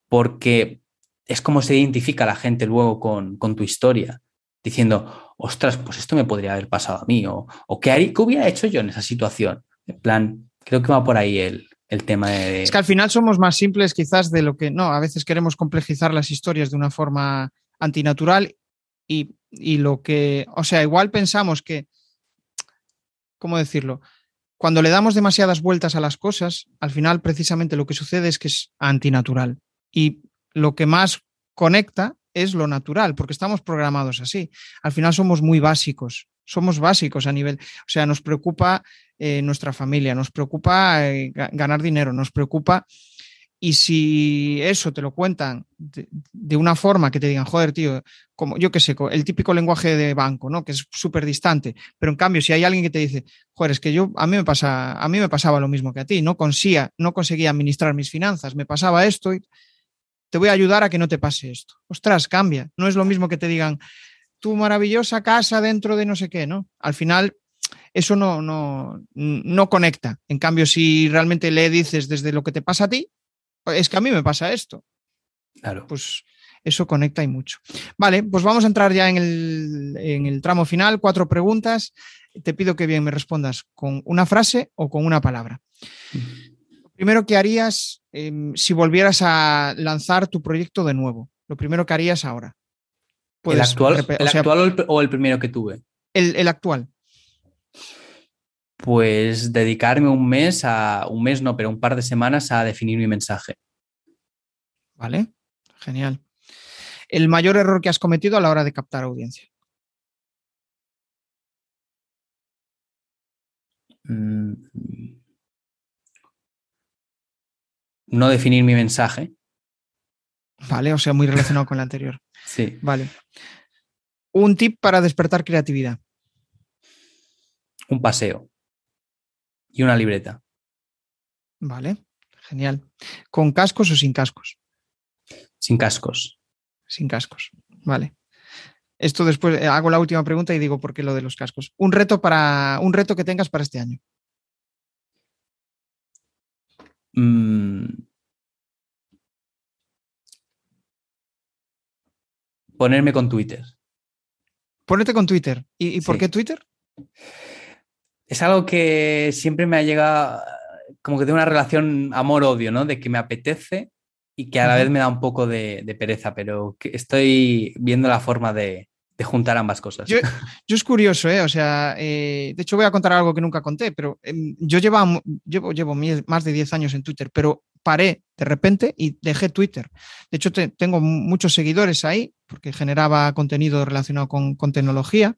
porque es como se identifica la gente luego con, tu historia, diciendo, ostras, pues esto me podría haber pasado a mí, o, o ¿qué, hubiera hecho yo en esa situación. En plan, creo que va por ahí el, tema de... Es que al final somos más simples quizás de lo que, no, a veces queremos complejizar las historias de una forma antinatural y, y lo que, o sea, igual pensamos que, ¿cómo decirlo? Cuando le damos demasiadas vueltas a las cosas, al final precisamente lo que sucede es que es antinatural. Y lo que más conecta es lo natural, porque estamos programados así. Al final somos muy básicos, somos básicos a nivel, o sea, nos preocupa eh, nuestra familia, nos preocupa eh, ganar dinero, nos preocupa y si eso te lo cuentan de, una forma que te digan, joder, tío, como yo qué sé, el típico lenguaje de banco, ¿no? Que es súper distante. Pero en cambio, si hay alguien que te dice, joder, es que yo, a mí me pasa, a mí me pasaba lo mismo que a ti, no conseguía, no conseguía administrar mis finanzas, me pasaba esto y te voy a ayudar a que no te pase esto. Ostras, cambia. No es lo mismo que te digan, tu maravillosa casa dentro de no sé qué, ¿no? Al final, eso no, no, no conecta. En cambio, si realmente le dices desde lo que te pasa a ti, es que a mí me pasa esto. Claro. Pues eso conecta y mucho. Vale, pues vamos a entrar ya en el, tramo final. Cuatro preguntas. Te pido que bien me respondas con una frase o con una palabra. Lo primero que harías em, si volvieras a lanzar tu proyecto de nuevo. Lo primero que harías ahora. ¿El actual, o, el, primero que tuve? el actual pues dedicarme un mes a, un mes no, pero un par de semanas a definir mi mensaje. Vale, genial. ¿El mayor error que has cometido a la hora de captar audiencia? Mm. No definir mi mensaje. Vale, o sea, muy relacionado con el anterior. Sí. Vale. Un tip para despertar creatividad. Un paseo y una libreta. Vale, genial. ¿Con cascos o sin cascos? Sin cascos. Sin cascos, vale. Esto después eh, hago la última pregunta y digo por qué lo de los cascos. Un reto para un reto que tengas para este año. Mm. Ponerme con Twitter. Ponerte con Twitter. ¿Y, por qué Twitter? Es algo que siempre me ha llegado, como que tengo una relación amor-odio, ¿no? De que me apetece y que a la vez me da un poco de, pereza, pero que estoy viendo la forma de, juntar ambas cosas. Yo, es curioso, ¿eh? O sea, eh, de hecho voy a contar algo que nunca conté, pero em, yo llevo, llevo, llevo más de 10 años en Twitter, pero paré de repente y dejé Twitter. De hecho, tengo muchos seguidores ahí porque generaba contenido relacionado con, con tecnología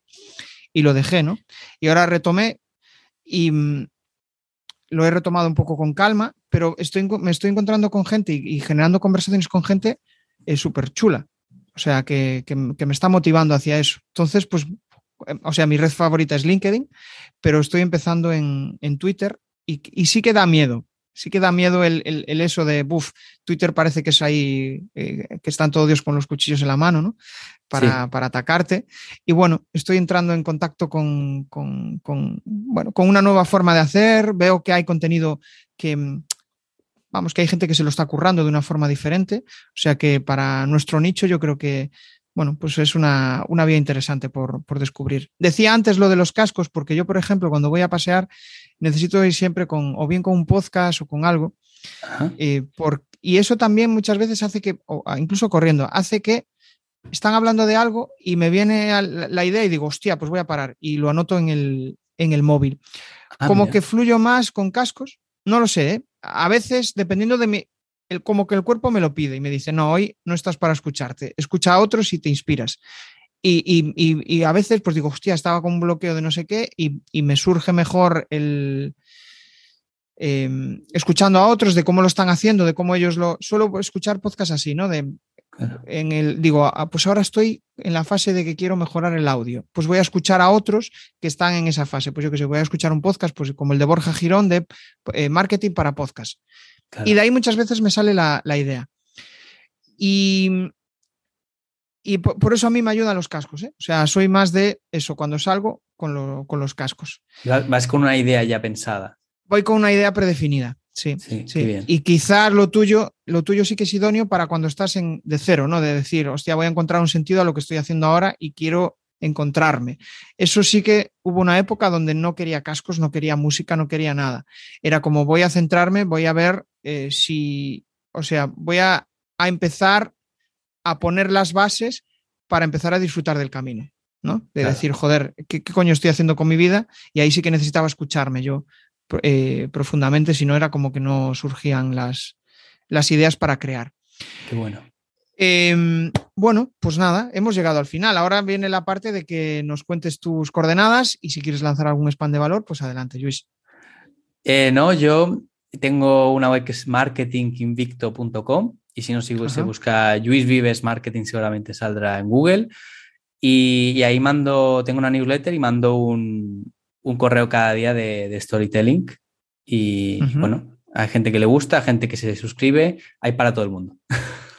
y lo dejé, ¿no? Y ahora retomé y mm, lo he retomado un poco con calma, pero estoy, me estoy encontrando con gente y, generando conversaciones con gente es súper chula. O sea, que, me está motivando hacia eso. Entonces, pues, o sea, mi red favorita es LinkedIn, pero estoy empezando en, Twitter y, y, sí que da miedo, sí que da miedo el, eso de, buf, Twitter parece que es ahí, eh, que están todos Dios con los cuchillos en la mano, ¿no? Para, atacarte. Y bueno, estoy entrando en contacto con, bueno, con una nueva forma de hacer, veo que hay contenido que, vamos, que hay gente que se lo está currando de una forma diferente, o sea que para nuestro nicho yo creo que, bueno, pues es una, vía interesante por, descubrir. Decía antes lo de los cascos, porque yo, por ejemplo, cuando voy a pasear, necesito ir siempre con, o bien con un podcast o con algo. Eh, y eso también muchas veces hace que, incluso corriendo, hace que están hablando de algo y me viene la idea y digo, hostia, pues voy a parar y lo anoto en el, en el móvil. Ah, como que fluyo más con cascos, no lo sé, ¿eh? a veces, dependiendo de mi, el, como que el cuerpo me lo pide y me dice, no, hoy no estás para escucharte, escucha a otros y te inspiras. Y, a veces pues digo, hostia, estaba con un bloqueo de no sé qué y, me surge mejor el... Em, escuchando a otros de cómo lo están haciendo, de cómo ellos lo... Suelo escuchar podcasts así, ¿no? De, en el, digo, ah, pues ahora estoy en la fase de que quiero mejorar el audio. Pues voy a escuchar a otros que están en esa fase. Pues yo que sé, voy a escuchar un podcast, pues como el de Borja Girón de eh, marketing para podcast. Y de ahí muchas veces me sale la, idea. Y, y por, eso a mí me ayudan los cascos. ¿eh? O sea, soy más de eso, cuando salgo con, los cascos. Vas con una idea ya pensada. Voy con una idea predefinida. Sí, sí, Y quizás lo tuyo, lo tuyo sí que es idóneo para cuando estás en, de cero, ¿no? De decir, hostia, voy a encontrar un sentido a lo que estoy haciendo ahora y quiero encontrarme. Eso sí que hubo una época donde no quería cascos, no quería música, no quería nada. Era como voy a centrarme, voy a ver eh, si, o sea, voy a, empezar a poner las bases para empezar a disfrutar del camino. ¿no? De decir, joder, ¿qué, ¿qué, coño estoy haciendo con mi vida? Y ahí sí que necesitaba escucharme yo eh, profundamente, si no era como que no surgían las, las ideas para crear. Qué bueno. Em, bueno, pues nada, hemos llegado al final. Ahora viene la parte de que nos cuentes tus coordenadas y si quieres lanzar algún spam de valor, pues adelante, Luis. Eh, no, yo tengo una web que es marketinginvicto.com y si no se busca Luis Vives Marketing seguramente saldrá en Google. y, ahí mando, tengo una newsletter y mando un, un correo cada día de, storytelling. Y bueno, hay gente que le gusta, gente que se suscribe, hay para todo el mundo.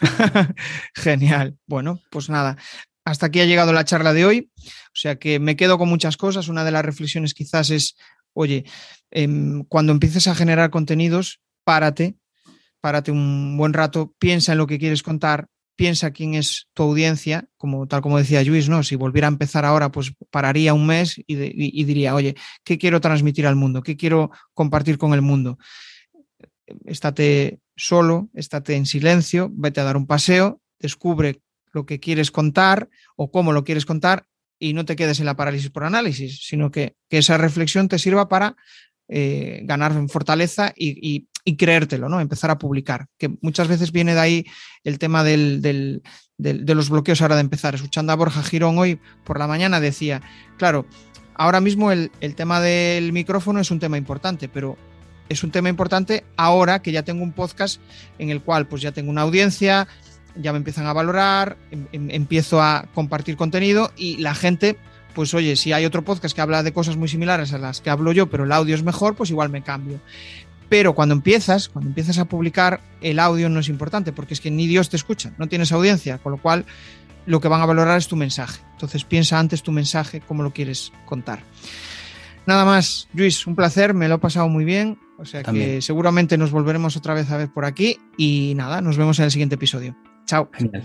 Genial. Bueno, pues nada, hasta aquí ha llegado la charla de hoy. O sea que me quedo con muchas cosas. Una de las reflexiones quizás es, oye, em, cuando empieces a generar contenidos, párate, párate un buen rato, piensa en lo que quieres contar, piensa quién es tu audiencia, como tal como decía Luis, ¿no? Si volviera a empezar ahora, pues pararía un mes y, diría, oye, ¿qué quiero transmitir al mundo? ¿Qué quiero compartir con el mundo? Estate solo, estate en silencio, vete a dar un paseo, descubre lo que quieres contar o cómo lo quieres contar y no te quedes en la parálisis por análisis, sino que, esa reflexión te sirva para eh, ganar en fortaleza y, y creértelo, ¿no? Empezar a publicar, que muchas veces viene de ahí el tema del, de los bloqueos ahora de empezar. Escuchando a Borja Girón hoy por la mañana decía, claro, ahora mismo el, tema del micrófono es un tema importante, pero es un tema importante ahora que ya tengo un podcast en el cual pues ya tengo una audiencia, ya me empiezan a valorar, em, em, empiezo a compartir contenido y la gente pues oye, si hay otro podcast que habla de cosas muy similares a las que hablo yo, pero el audio es mejor, pues igual me cambio. Pero cuando empiezas, cuando empiezas a publicar, el audio no es importante, porque es que ni Dios te escucha, no tienes audiencia, con lo cual lo que van a valorar es tu mensaje. Entonces piensa antes tu mensaje, cómo lo quieres contar. Nada más, Luis, un placer, me lo he pasado muy bien. O sea que seguramente nos volveremos otra vez a ver por aquí y nada, nos vemos en el siguiente episodio. Chao. Genial.